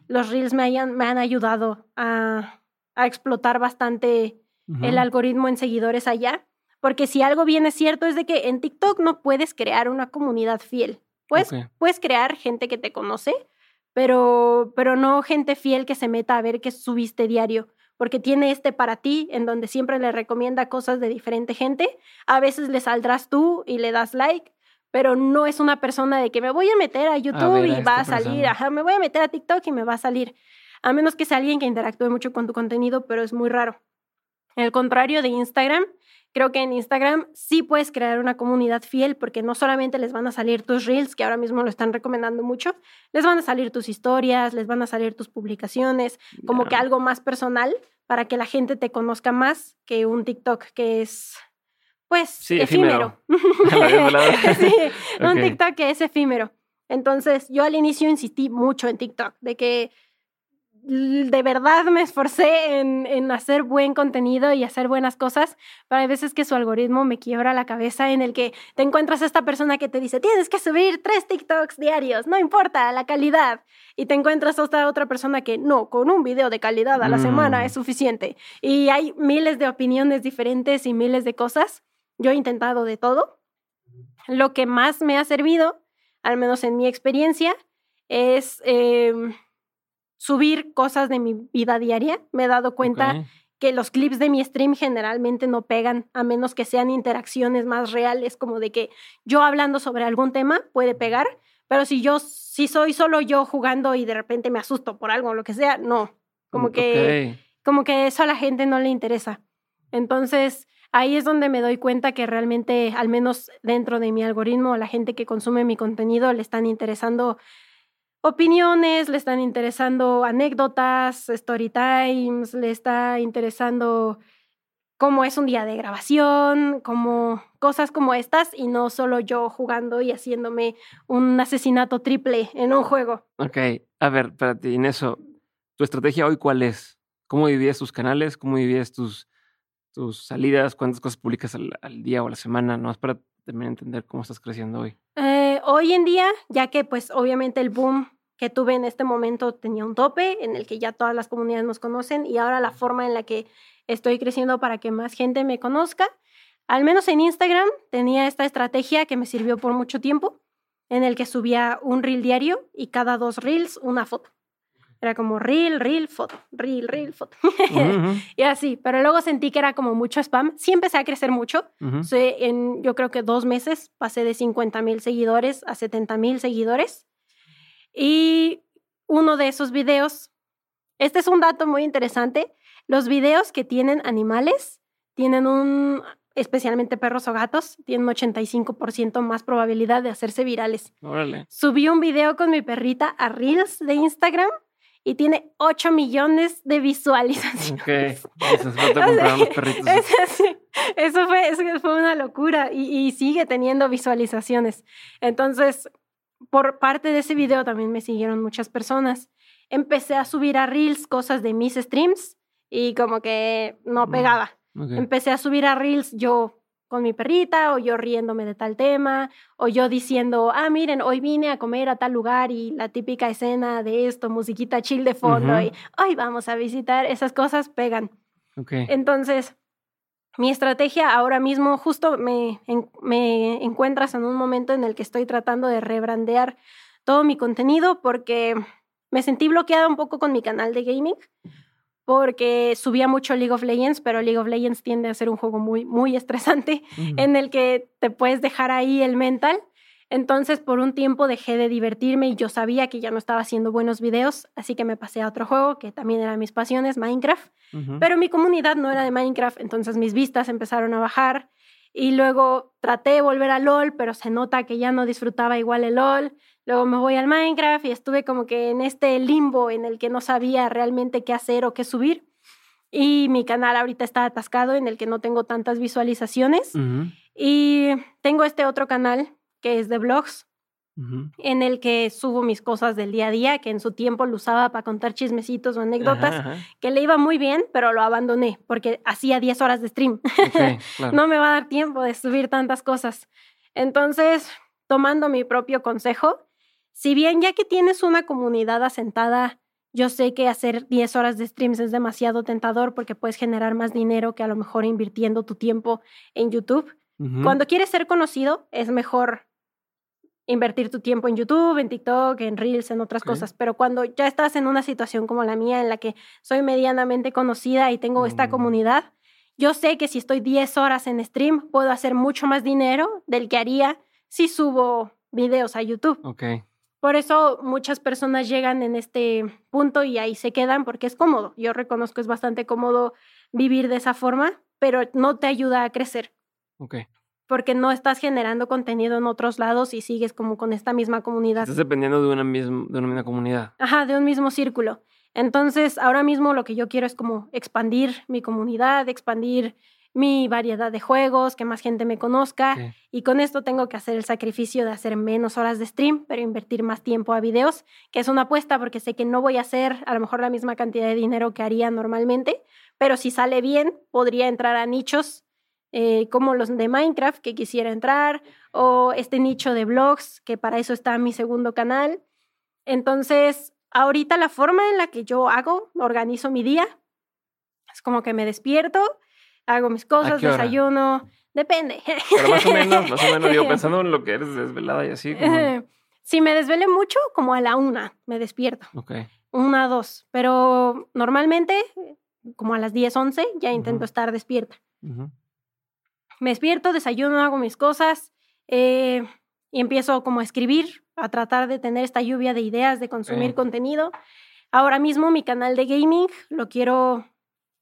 Los reels me, me han ayudado a, explotar bastante el algoritmo en seguidores allá. Porque si algo bien es cierto es de que en TikTok no puedes crear una comunidad fiel. Puedes, puedes crear gente que te conoce, pero, pero no gente fiel que se meta a ver qué subiste diario porque tiene este para ti, en donde siempre le recomienda cosas de diferente gente. A veces le saldrás tú y le das like, pero no es una persona de que me voy a meter a YouTube y va a salir, ajá, me voy a meter a TikTok y me va a salir. A menos que sea alguien que interactúe mucho con tu contenido, pero es muy raro. El contrario de Instagram, Creo que en Instagram sí puedes crear una comunidad fiel porque no solamente les van a salir tus reels, que ahora mismo lo están recomendando mucho, les van a salir tus historias, les van a salir tus publicaciones, como que algo más personal para que la gente te conozca más que un TikTok que es, pues, efímero. sí, un TikTok que es efímero. Entonces, yo al inicio insistí mucho en TikTok, de que de verdad me esforcé en, hacer buen contenido y hacer buenas cosas, pero hay veces que su algoritmo me quiebra la cabeza en el que te encuentras a esta persona que te dice, tienes que subir tres TikToks diarios, no importa la calidad, y te encuentras a esta otra persona que no, con un video de calidad a la semana mm. es suficiente. Y hay miles de opiniones diferentes y miles de cosas. Yo he intentado de todo. Lo que más me ha servido, al menos en mi experiencia, es... Em, subir cosas de mi vida diaria. Me he dado cuenta que los clips de mi stream generalmente no pegan, a menos que sean interacciones más reales, como de que yo hablando sobre algún tema puede pegar, pero si yo, si soy solo yo jugando y de repente me asusto por algo o lo que sea, no. Como que, como que eso a la gente no le interesa. Entonces, ahí es donde me doy cuenta que realmente, al menos dentro de mi algoritmo, la gente que consume mi contenido le están interesando opiniones, le están interesando anécdotas, story times, le está interesando cómo es un día de grabación, como cosas como estas y no solo yo jugando y haciéndome un asesinato triple en un juego. Ok, a ver, espérate, en eso, ¿tu estrategia hoy cuál es? ¿Cómo divides tus canales? ¿Cómo divides tus, tus salidas? ¿Cuántas cosas publicas al, día o a la semana? No, es para también entender cómo estás creciendo hoy. Eh, hoy en día, ya que pues obviamente el boom que tuve en este momento tenía un tope en el que ya todas las comunidades nos conocen y ahora la forma en la que estoy creciendo para que más gente me conozca, al menos en Instagram tenía esta estrategia que me sirvió por mucho tiempo, en el que subía un reel diario y cada dos reels una foto. Era como reel, reel, foto, reel, reel, foto. y así, pero luego sentí que era como mucho spam. Sí empecé a crecer mucho. en, yo creo que dos meses pasé de 50 mil seguidores a 70 mil seguidores. Y uno de esos videos, este es un dato muy interesante, los videos que tienen animales tienen un, especialmente perros o gatos, tienen un 85% más probabilidad de hacerse virales. Subí un video con mi perrita a Reels de Instagram y tiene 8 millones de visualizaciones. Eso, fue, eso fue una locura y, y sigue teniendo visualizaciones. Entonces, por parte de ese video también me siguieron muchas personas. Empecé a subir a Reels cosas de mis streams y como que no pegaba. Empecé a subir a Reels yo con mi perrita, o yo riéndome de tal tema, o yo diciendo, ah, miren, hoy vine a comer a tal lugar y la típica escena de esto, musiquita chill de fondo, y hoy vamos a visitar, esas cosas pegan. Entonces, mi estrategia ahora mismo, justo me, me encuentras en un momento en el que estoy tratando de rebrandear todo mi contenido porque me sentí bloqueada un poco con mi canal de gaming porque subía mucho League of Legends, pero League of Legends tiende a ser un juego muy, muy estresante en el que te puedes dejar ahí el mental. Entonces, por un tiempo dejé de divertirme y yo sabía que ya no estaba haciendo buenos videos, así que me pasé a otro juego que también era mis pasiones, Minecraft. Pero mi comunidad no era de Minecraft, entonces mis vistas empezaron a bajar. Y luego traté de volver a LOL, pero se nota que ya no disfrutaba igual el LOL. Luego me voy al Minecraft y estuve como que en este limbo en el que no sabía realmente qué hacer o qué subir. Y mi canal ahorita está atascado en el que no tengo tantas visualizaciones. Y tengo este otro canal que es de blogs, en el que subo mis cosas del día a día, que en su tiempo lo usaba para contar chismecitos o anécdotas, que le iba muy bien, pero lo abandoné porque hacía 10 horas de stream. no me va a dar tiempo de subir tantas cosas. Entonces, tomando mi propio consejo, si bien ya que tienes una comunidad asentada, yo sé que hacer 10 horas de streams es demasiado tentador porque puedes generar más dinero que a lo mejor invirtiendo tu tiempo en YouTube. Cuando quieres ser conocido, es mejor invertir tu tiempo en YouTube, en TikTok, en Reels, en otras cosas. Pero cuando ya estás en una situación como la mía, en la que soy medianamente conocida y tengo esta mm. comunidad, yo sé que si estoy 10 horas en stream, puedo hacer mucho más dinero del que haría si subo videos a YouTube. Okay. Por eso muchas personas llegan en este punto y ahí se quedan porque es cómodo. Yo reconozco es bastante cómodo vivir de esa forma, pero no te ayuda a crecer. Ok. Porque no estás generando contenido en otros lados y sigues como con esta misma comunidad. Estás dependiendo de una, misma, de una misma comunidad. Ajá, de un mismo círculo. Entonces, ahora mismo lo que yo quiero es como expandir mi comunidad, expandir mi variedad de juegos, que más gente me conozca. Y con esto tengo que hacer el sacrificio de hacer menos horas de stream, pero invertir más tiempo a videos, que es una apuesta porque sé que no voy a hacer a lo mejor la misma cantidad de dinero que haría normalmente, pero si sale bien, podría entrar a nichos eh, como los de Minecraft que quisiera entrar, o este nicho de blogs, que para eso está mi segundo canal. Entonces, ahorita la forma en la que yo hago, organizo mi día, es como que me despierto, hago mis cosas, desayuno, depende. Pero más o menos, más o menos, digo, pensando en lo que eres desvelada y así. Si me desvele mucho, como a la una me despierto. Ok. Una, dos. Pero normalmente, como a las 10, 11, ya intento estar despierta. Me despierto, desayuno, hago mis cosas eh, y empiezo como a escribir, a tratar de tener esta lluvia de ideas, de consumir contenido. Ahora mismo mi canal de gaming lo quiero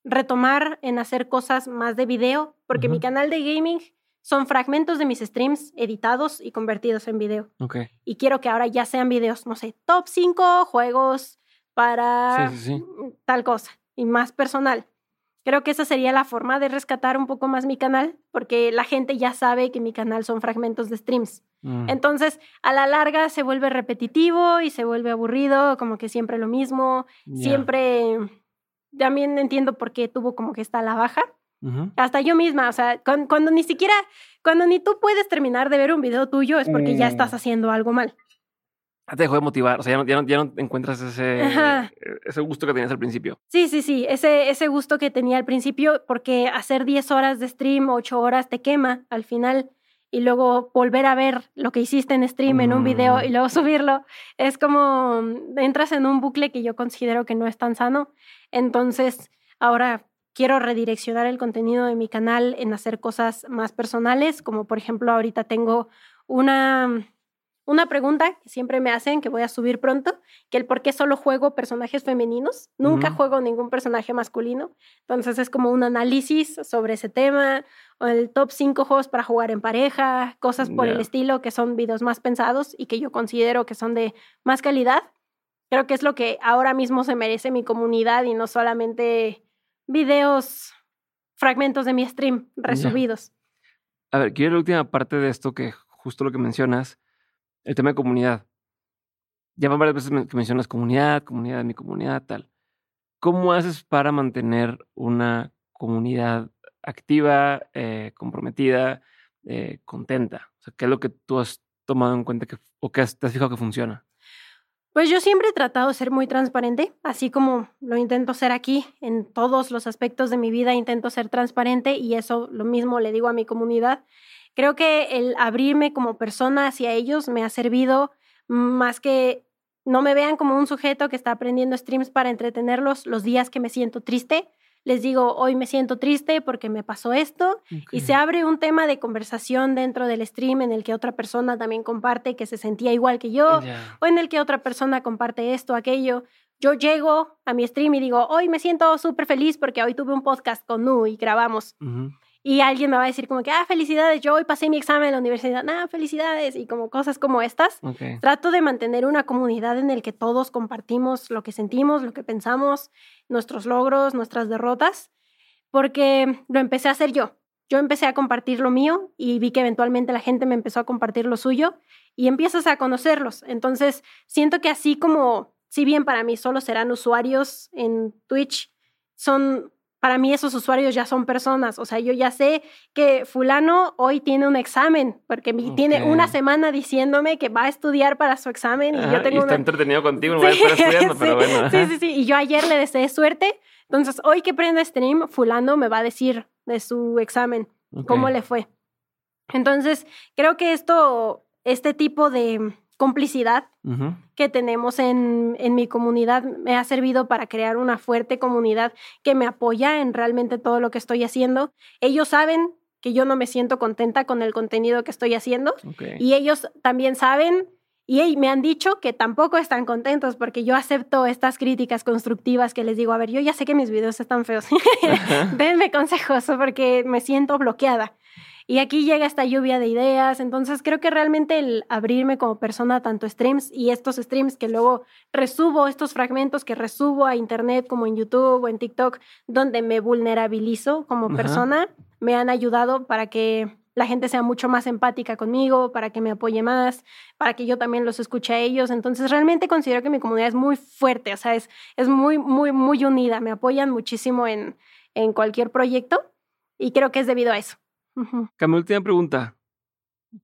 retomar en hacer cosas más de video, porque mi canal de gaming son fragmentos de mis streams editados y convertidos en video. Y quiero que ahora ya sean videos, no sé, top 5 juegos para tal cosa y más personal. Creo que esa sería la forma de rescatar un poco más mi canal, porque la gente ya sabe que mi canal son fragmentos de streams. Mm. Entonces, a la larga se vuelve repetitivo y se vuelve aburrido, como que siempre lo mismo, siempre también entiendo por qué tuvo como que está a la baja. Hasta yo misma, o sea, cuando, ni siquiera, cuando ni tú puedes terminar de ver un video tuyo es porque ya estás mm. haciendo algo mal. Te dejó de motivar, o sea, ya no, ya no, encuentras ese, ese gusto que tenías al principio. Sí, sí, sí, ese, ese gusto que tenía al principio, porque hacer 10 horas de stream, 8 horas te quema al final y luego volver a ver lo que hiciste en stream en un video y mm. luego subirlo, es como entras en un bucle que yo considero que no es tan sano. Entonces, ahora quiero redireccionar el contenido de mi canal en hacer cosas más personales, como por ejemplo ahorita tengo una, una pregunta que siempre me hacen, que voy a subir pronto, que el por qué solo juego personajes femeninos, nunca juego ningún personaje masculino, entonces es como un análisis sobre ese tema, o el top 5 juegos para jugar en pareja, cosas por el estilo, que son videos más pensados y que yo considero que son de más calidad. Creo que es lo que ahora mismo se merece mi comunidad y no solamente videos, fragmentos de mi stream resubidos. A ver, quiero la última parte de esto que justo lo que mencionas, el tema de comunidad. Ya van varias veces que mencionas comunidad, comunidad de mi comunidad, tal. ¿Cómo haces para mantener una comunidad activa, eh, comprometida, eh, contenta? ¿qué es lo que tú has tomado en cuenta que, o que te has fijado que funciona? Pues yo siempre he tratado de ser muy transparente, así como lo intento ser aquí en todos los aspectos de mi vida, intento ser transparente y eso lo mismo le digo a mi comunidad. Creo que el abrirme como persona hacia ellos me ha servido más que no me vean como un sujeto que está aprendiendo streams para entretenerlos los días que me siento triste, les digo, hoy me siento triste porque me pasó esto, y se abre un tema de conversación dentro del stream en el que otra persona también comparte que se sentía igual que yo, o en el que otra persona comparte esto, aquello. Yo llego a mi stream y digo, hoy me siento súper feliz porque hoy tuve un podcast con Nu y grabamos y alguien me va a decir como que, ah, felicidades, yo hoy pasé mi examen en la universidad, ah, felicidades, y como cosas como estas. Trato de mantener una comunidad en el que todos compartimos lo que sentimos, lo que pensamos, nuestros logros, nuestras derrotas, porque lo empecé a hacer yo. Yo empecé a compartir lo mío y vi que eventualmente la gente me empezó a compartir lo suyo y empiezas a conocerlos. Entonces, siento que así como, si bien para mí solo serán usuarios en Twitch, son para mí esos usuarios ya son personas. O sea, yo ya sé que fulano hoy tiene un examen, porque tiene una semana diciéndome que va a estudiar para su examen. Y yo tengo y está entretenido contigo, no voy a estar estudiando, pero bueno. Sí, sí, sí. Y yo ayer le deseé suerte. Entonces, hoy que prende stream, fulano me va a decir de su examen cómo le fue. Entonces, creo que esto, este tipo de complicidad que tenemos en, en, mi comunidad. Me ha servido para crear una fuerte comunidad que me apoya en realmente todo lo que estoy haciendo. Ellos saben que yo no me siento contenta con el contenido que estoy haciendo y ellos también saben y me han dicho que tampoco están contentos porque yo acepto estas críticas constructivas que les digo, a ver, yo ya sé que mis videos están feos, denme consejos porque me siento bloqueada. Y aquí llega esta lluvia de ideas, entonces creo que realmente el abrirme como persona tanto streams y estos streams que luego resubo, estos fragmentos que resubo a internet como en YouTube o en TikTok, donde me vulnerabilizo como persona, me han ayudado para que la gente sea mucho más empática conmigo, para que me apoye más, para que yo también los escuche a ellos. Entonces, realmente considero que mi comunidad es muy fuerte, o sea, es, es muy, muy, muy unida. Me apoyan muchísimo en, en cualquier proyecto y creo que es debido a eso. Uh última pregunta.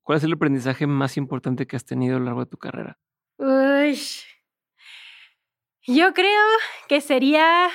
¿Cuál es el aprendizaje más importante que has tenido a lo largo de tu carrera? Uy. Yo creo que sería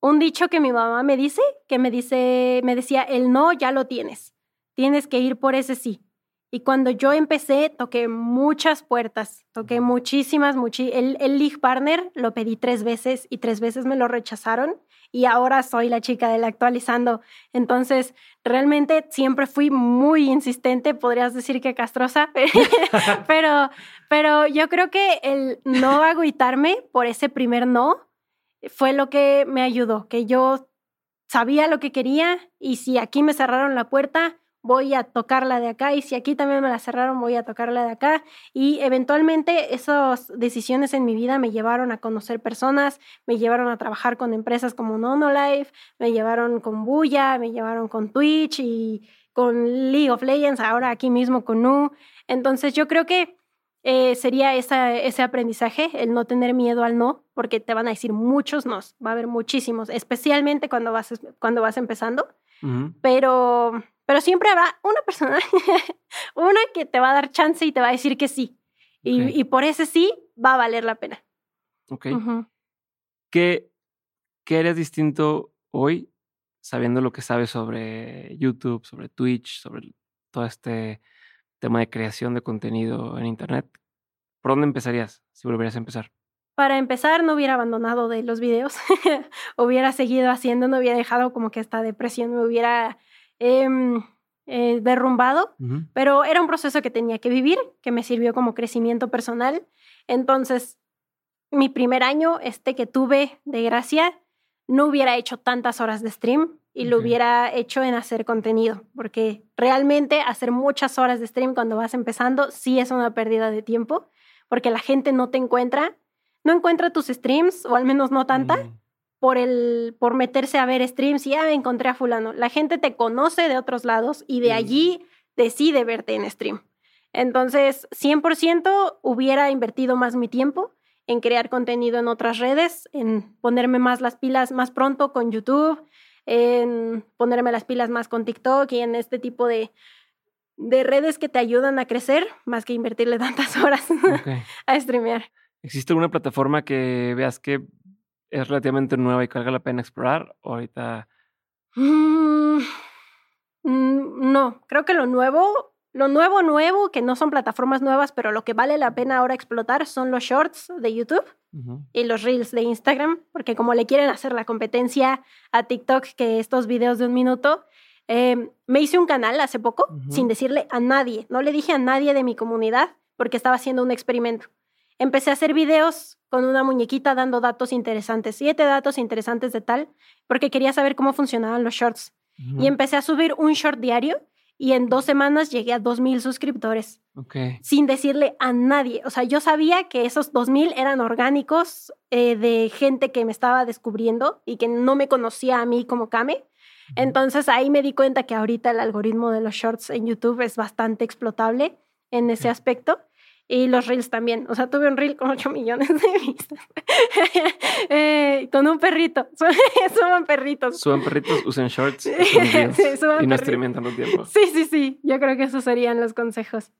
un dicho que mi mamá me dice, que me dice, me decía, el no ya lo tienes. Tienes que ir por ese sí. Y cuando yo empecé, toqué muchas puertas, toqué muchísimas, muchi el, el League Partner lo pedí tres veces y tres veces me lo rechazaron y ahora soy la chica del actualizando. Entonces, realmente siempre fui muy insistente, podrías decir que castrosa, pero, pero yo creo que el no agüitarme por ese primer no fue lo que me ayudó, que yo sabía lo que quería y si aquí me cerraron la puerta, voy a tocarla de acá y si aquí también me la cerraron, voy a tocarla de acá. Y eventualmente esas decisiones en mi vida me llevaron a conocer personas, me llevaron a trabajar con empresas como Nonolife, me llevaron con Buya, me llevaron con Twitch y con League of Legends, ahora aquí mismo con Nu. Entonces yo creo que eh, sería esa, ese aprendizaje, el no tener miedo al no, porque te van a decir muchos nos, va a haber muchísimos, especialmente cuando vas, cuando vas empezando. Pero pero siempre habrá una persona, una que te va a dar chance y te va a decir que sí. Y, por ese sí va a valer la pena. Ok. ¿Qué, ¿Qué eres distinto hoy sabiendo lo que sabes sobre YouTube, sobre Twitch, sobre todo este tema de creación de contenido en Internet? ¿Por dónde empezarías si volverías a empezar? Para empezar, no hubiera abandonado de los videos, hubiera seguido haciendo, no hubiera dejado como que esta depresión me hubiera Em, eh, derrumbado, pero era un proceso que tenía que vivir, que me sirvió como crecimiento personal. Entonces, mi primer año, este que tuve de gracia, no hubiera hecho tantas horas de stream y lo hubiera hecho en hacer contenido, porque realmente hacer muchas horas de stream cuando vas empezando sí es una pérdida de tiempo, porque la gente no te encuentra, no encuentra tus streams, o al menos no tanta, mm por, el, por meterse a ver streams y ya ah, encontré a fulano. La gente te conoce de otros lados y de allí decide verte en stream. Entonces, 100% hubiera invertido más mi tiempo en crear contenido en otras redes, en ponerme más las pilas más pronto con YouTube, en ponerme las pilas más con TikTok y en este tipo de, de redes que te ayudan a crecer, más que invertirle tantas horas a streamear. ¿Existe alguna plataforma que veas que es relativamente nueva y que valga la pena explorar? ahorita? Mm, mm, no, creo que lo nuevo, lo nuevo, nuevo, que no son plataformas nuevas, pero lo que vale la pena ahora explotar son los shorts de YouTube y los reels de Instagram, porque como le quieren hacer la competencia a TikTok que estos videos de un minuto, em, me hice un canal hace poco sin decirle a nadie, no le dije a nadie de mi comunidad porque estaba haciendo un experimento. Empecé a hacer videos con una muñequita dando datos interesantes, siete datos interesantes de tal, porque quería saber cómo funcionaban los shorts. Y empecé a subir un short diario y en dos semanas llegué a dos mil suscriptores. Sin decirle a nadie. O sea, yo sabía que esos dos mil eran orgánicos eh, de gente que me estaba descubriendo y que no me conocía a mí como Kame. Entonces ahí me di cuenta que ahorita el algoritmo de los shorts en YouTube es bastante explotable en ese aspecto. Y los reels también. O sea, tuve un reel con 8 millones de vistas. eh, con un perrito. suban perritos. Suban perritos, usen shorts. sí, y no streamen tanto tiempo. Sí, sí, sí. Yo creo que esos serían los consejos.